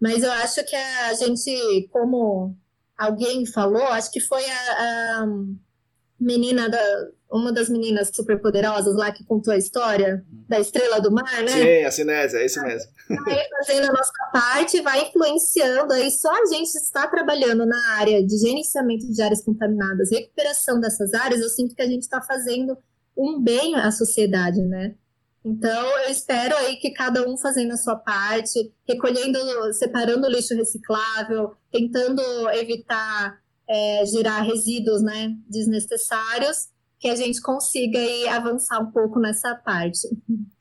Mas eu acho que a gente, como alguém falou, acho que foi a, a menina da, uma das meninas superpoderosas lá que contou a história da Estrela do Mar, né? Sim, a Cinésia, é isso mesmo. Vai fazendo a nossa parte, vai influenciando, aí só a gente está trabalhando na área de gerenciamento de áreas contaminadas, recuperação dessas áreas, eu sinto que a gente está fazendo um bem à sociedade, né? Então, eu espero aí que cada um fazendo a sua parte, recolhendo, separando o lixo reciclável, tentando evitar é, gerar resíduos né, desnecessários, que a gente consiga aí avançar um pouco nessa parte.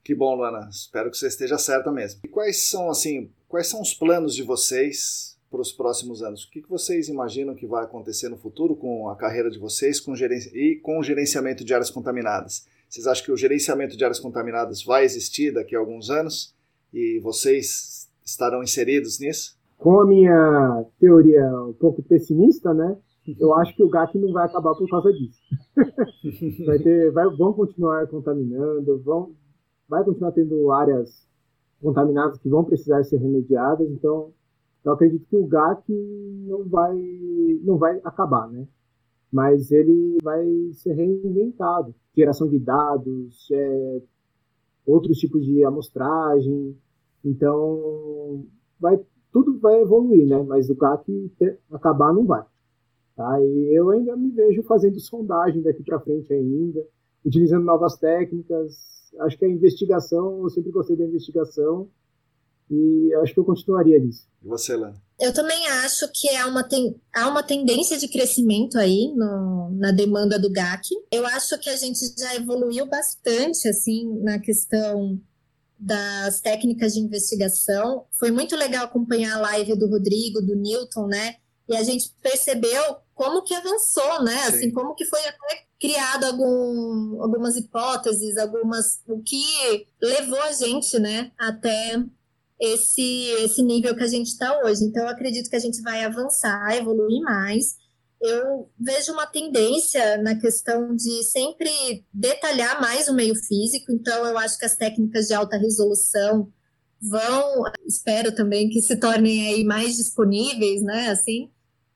Que bom, Luana. Espero que você esteja certa mesmo. E quais são, assim, quais são os planos de vocês para os próximos anos? O que vocês imaginam que vai acontecer no futuro com a carreira de vocês com e com o gerenciamento de áreas contaminadas? Vocês acham que o gerenciamento de áreas contaminadas vai existir daqui a alguns anos e vocês estarão inseridos nisso? Com a minha teoria um pouco pessimista, né? Eu acho que o GAC não vai acabar por causa disso. [laughs] vai ter, vai, vão continuar contaminando, vão, vai continuar tendo áreas contaminadas que vão precisar ser remediadas. Então, eu acredito que o GAC não vai, não vai acabar, né? Mas ele vai ser reinventado. Geração de dados, é, outros tipos de amostragem. Então, vai, tudo vai evoluir, né? Mas o ter, acabar não vai. Tá? E eu ainda me vejo fazendo sondagem daqui para frente ainda, utilizando novas técnicas. Acho que a investigação, eu sempre gostei da investigação e acho que eu continuaria nisso. E você, Lana? Eu também acho que há uma, ten... há uma tendência de crescimento aí no... na demanda do GAC. Eu acho que a gente já evoluiu bastante assim na questão das técnicas de investigação. Foi muito legal acompanhar a live do Rodrigo, do Newton, né? E a gente percebeu como que avançou, né? Sim. Assim, como que foi até criado algum, algumas hipóteses, algumas o que levou a gente, né, até esse esse nível que a gente está hoje. Então, eu acredito que a gente vai avançar, evoluir mais. Eu vejo uma tendência na questão de sempre detalhar mais o meio físico. Então, eu acho que as técnicas de alta resolução vão, espero também que se tornem aí mais disponíveis, né? Assim,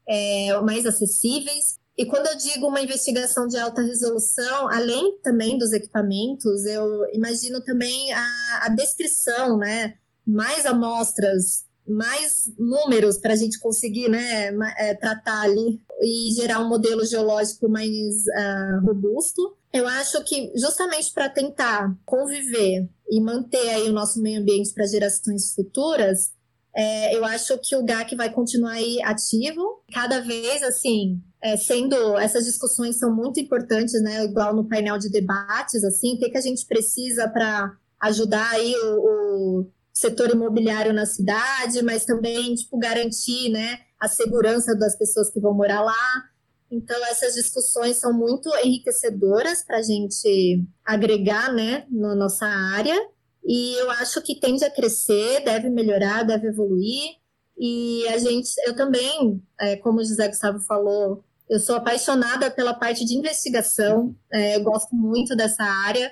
é, mais acessíveis. E quando eu digo uma investigação de alta resolução, além também dos equipamentos, eu imagino também a, a descrição, né? Mais amostras, mais números para a gente conseguir né, é, tratar ali e gerar um modelo geológico mais uh, robusto. Eu acho que justamente para tentar conviver e manter aí o nosso meio ambiente para gerações futuras, é, eu acho que o GAC vai continuar aí ativo, cada vez assim, é, sendo essas discussões são muito importantes, né? Igual no painel de debates, assim, o que, que a gente precisa para ajudar aí o, o, setor imobiliário na cidade, mas também tipo garantir, né, a segurança das pessoas que vão morar lá. Então essas discussões são muito enriquecedoras para a gente agregar, né, na nossa área. E eu acho que tende a crescer, deve melhorar, deve evoluir. E a gente, eu também, é, como o José Gustavo falou, eu sou apaixonada pela parte de investigação, é, eu gosto muito dessa área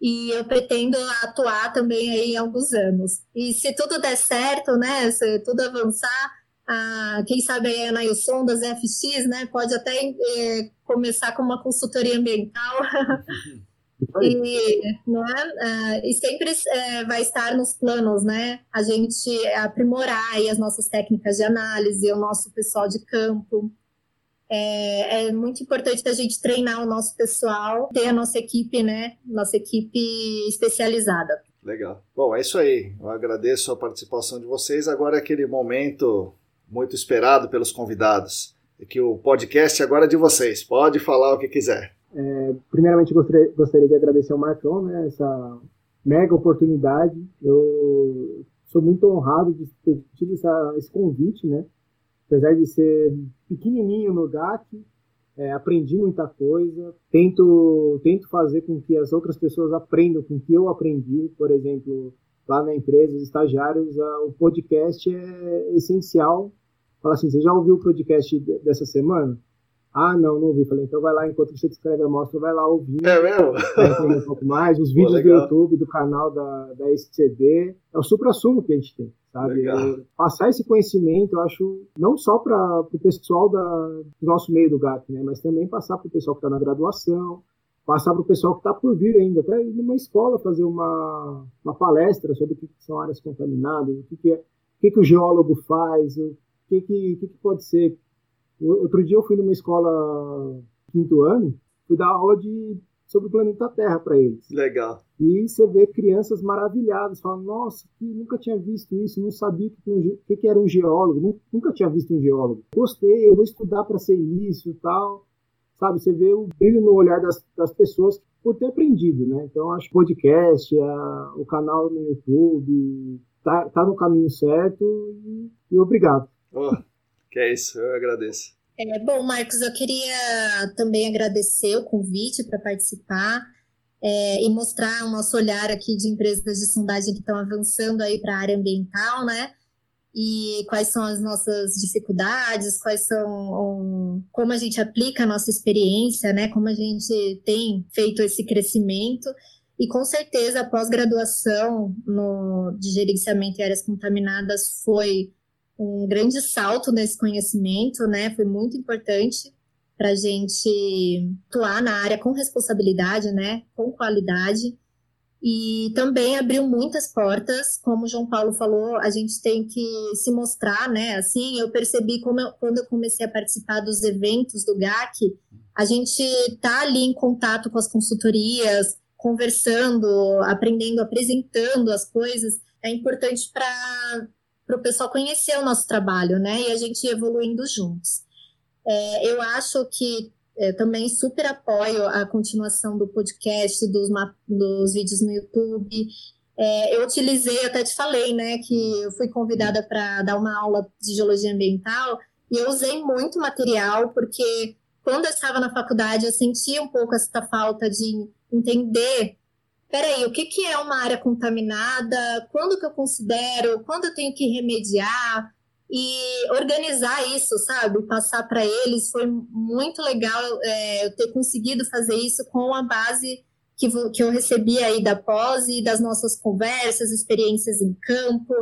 e eu pretendo atuar também aí em alguns anos. E se tudo der certo, né, se tudo avançar, ah, quem sabe a Anailson das FX, né, pode até é, começar com uma consultoria ambiental E, não é? Uh, e sempre uh, vai estar nos planos, né? A gente aprimorar aí as nossas técnicas de análise, o nosso pessoal de campo. É, é, muito importante a gente treinar o nosso pessoal, ter a nossa equipe, né? Nossa equipe especializada. Legal. Bom, é isso aí. Eu agradeço a participação de vocês. Agora é aquele momento muito esperado pelos convidados. É que o podcast agora é de vocês. Pode falar o que quiser. É, primeiramente, gostaria, gostaria de agradecer ao Marcão, né, essa mega oportunidade. Eu sou muito honrado de ter tido essa, esse convite, né? Apesar de ser pequenininho no GAC, é, aprendi muita coisa. Tento, tento fazer com que as outras pessoas aprendam com o que eu aprendi. Por exemplo, lá na empresa, os estagiários, a, o podcast é essencial. Fala assim, você já ouviu o podcast dessa semana? Ah, não, não ouvi. Falei, então vai lá, enquanto você escreve a amostra, vai lá ouvir. É mesmo? Um pouco mais. Os [laughs] vídeos Pô, do YouTube, do canal da, da SCD. É o supra-sumo que a gente tem, sabe? Passar esse conhecimento, eu acho, não só para o pessoal da, do nosso meio do GAP, né? Mas também passar para o pessoal que está na graduação, passar para o pessoal que está por vir ainda, até ir numa escola fazer uma, uma palestra sobre o que são áreas contaminadas, o que, que, é, o, que, que o geólogo faz, o que, que, que pode ser Outro dia eu fui numa escola quinto ano, fui dar aula de sobre o planeta Terra para eles. Legal. E você vê crianças maravilhadas, falando, nossa, que nunca tinha visto isso, não sabia que, um, que, que era um geólogo, nunca tinha visto um geólogo. Gostei, eu vou estudar para ser isso e tal. Sabe, você vê o brilho no olhar das, das pessoas por ter aprendido, né? Então, acho que o podcast, a, o canal no YouTube, tá, tá no caminho certo e, e obrigado. Oh, que é isso, eu agradeço. É, bom, Marcos, eu queria também agradecer o convite para participar é, e mostrar o nosso olhar aqui de empresas de sondagem que estão avançando aí para a área ambiental, né? E quais são as nossas dificuldades, quais são como a gente aplica a nossa experiência, né? Como a gente tem feito esse crescimento. E com certeza a pós-graduação de gerenciamento em áreas contaminadas foi um grande salto nesse conhecimento, né? Foi muito importante para a gente atuar na área com responsabilidade, né? Com qualidade. E também abriu muitas portas, como o João Paulo falou, a gente tem que se mostrar, né? Assim, eu percebi como eu, quando eu comecei a participar dos eventos do GAC, a gente tá ali em contato com as consultorias, conversando, aprendendo, apresentando as coisas. É importante para para o pessoal conhecer o nosso trabalho, né? E a gente evoluindo juntos. É, eu acho que é, também super apoio a continuação do podcast, dos, dos vídeos no YouTube. É, eu utilizei, até te falei, né, que eu fui convidada para dar uma aula de geologia ambiental e eu usei muito material, porque quando eu estava na faculdade eu sentia um pouco essa falta de entender peraí, o que, que é uma área contaminada, quando que eu considero, quando eu tenho que remediar e organizar isso, sabe? Passar para eles foi muito legal é, eu ter conseguido fazer isso com a base que, que eu recebi aí da pós e das nossas conversas, experiências em campo.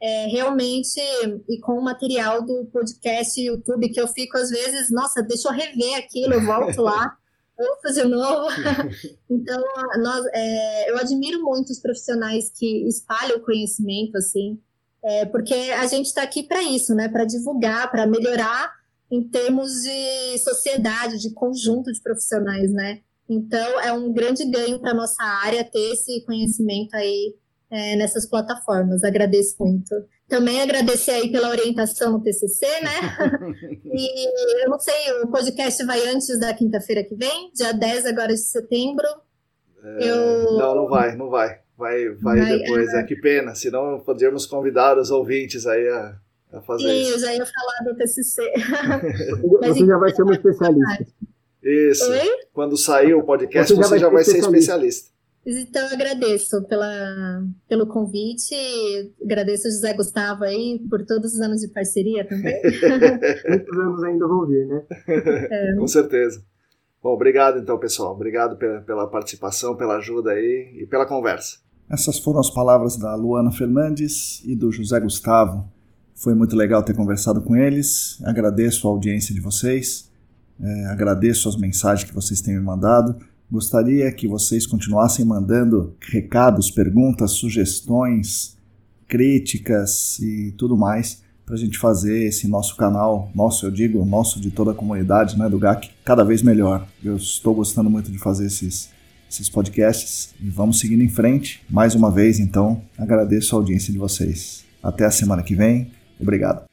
É, realmente, e com o material do podcast YouTube, que eu fico às vezes, nossa, deixa eu rever aquilo, eu volto lá. [laughs] ouço de novo. [laughs] então, nós, é, eu admiro muito os profissionais que espalham o conhecimento, assim, é, porque a gente está aqui para isso, né? Para divulgar, para melhorar em termos de sociedade, de conjunto de profissionais, né? Então, é um grande ganho para nossa área ter esse conhecimento aí é, nessas plataformas. Agradeço muito. Também agradecer aí pela orientação no TCC, né? [laughs] e eu não sei, o podcast vai antes da quinta-feira que vem, dia 10 agora de setembro. É, eu... Não, não vai, não vai. Vai, vai, vai depois, é. é que pena, senão poderíamos convidar os ouvintes aí a, a fazer Sim, isso. Sim, eu já ia falar do TCC. [laughs] Você já vai ser uma especialista. Isso. Oi? Quando sair o podcast, você já, você vai, já vai ser especialista. Então, eu agradeço pela, pelo convite, agradeço ao José Gustavo aí por todos os anos de parceria também. [laughs] Muitos anos ainda vão vir, né? É. Com certeza. Bom, obrigado então, pessoal. Obrigado pela, pela participação, pela ajuda aí e pela conversa. Essas foram as palavras da Luana Fernandes e do José Gustavo. Foi muito legal ter conversado com eles. Agradeço a audiência de vocês. É, agradeço as mensagens que vocês têm me mandado. Gostaria que vocês continuassem mandando recados, perguntas, sugestões, críticas e tudo mais para a gente fazer esse nosso canal, nosso, eu digo, nosso de toda a comunidade né, do GAC, cada vez melhor. Eu estou gostando muito de fazer esses, esses podcasts e vamos seguindo em frente. Mais uma vez, então, agradeço a audiência de vocês. Até a semana que vem. Obrigado.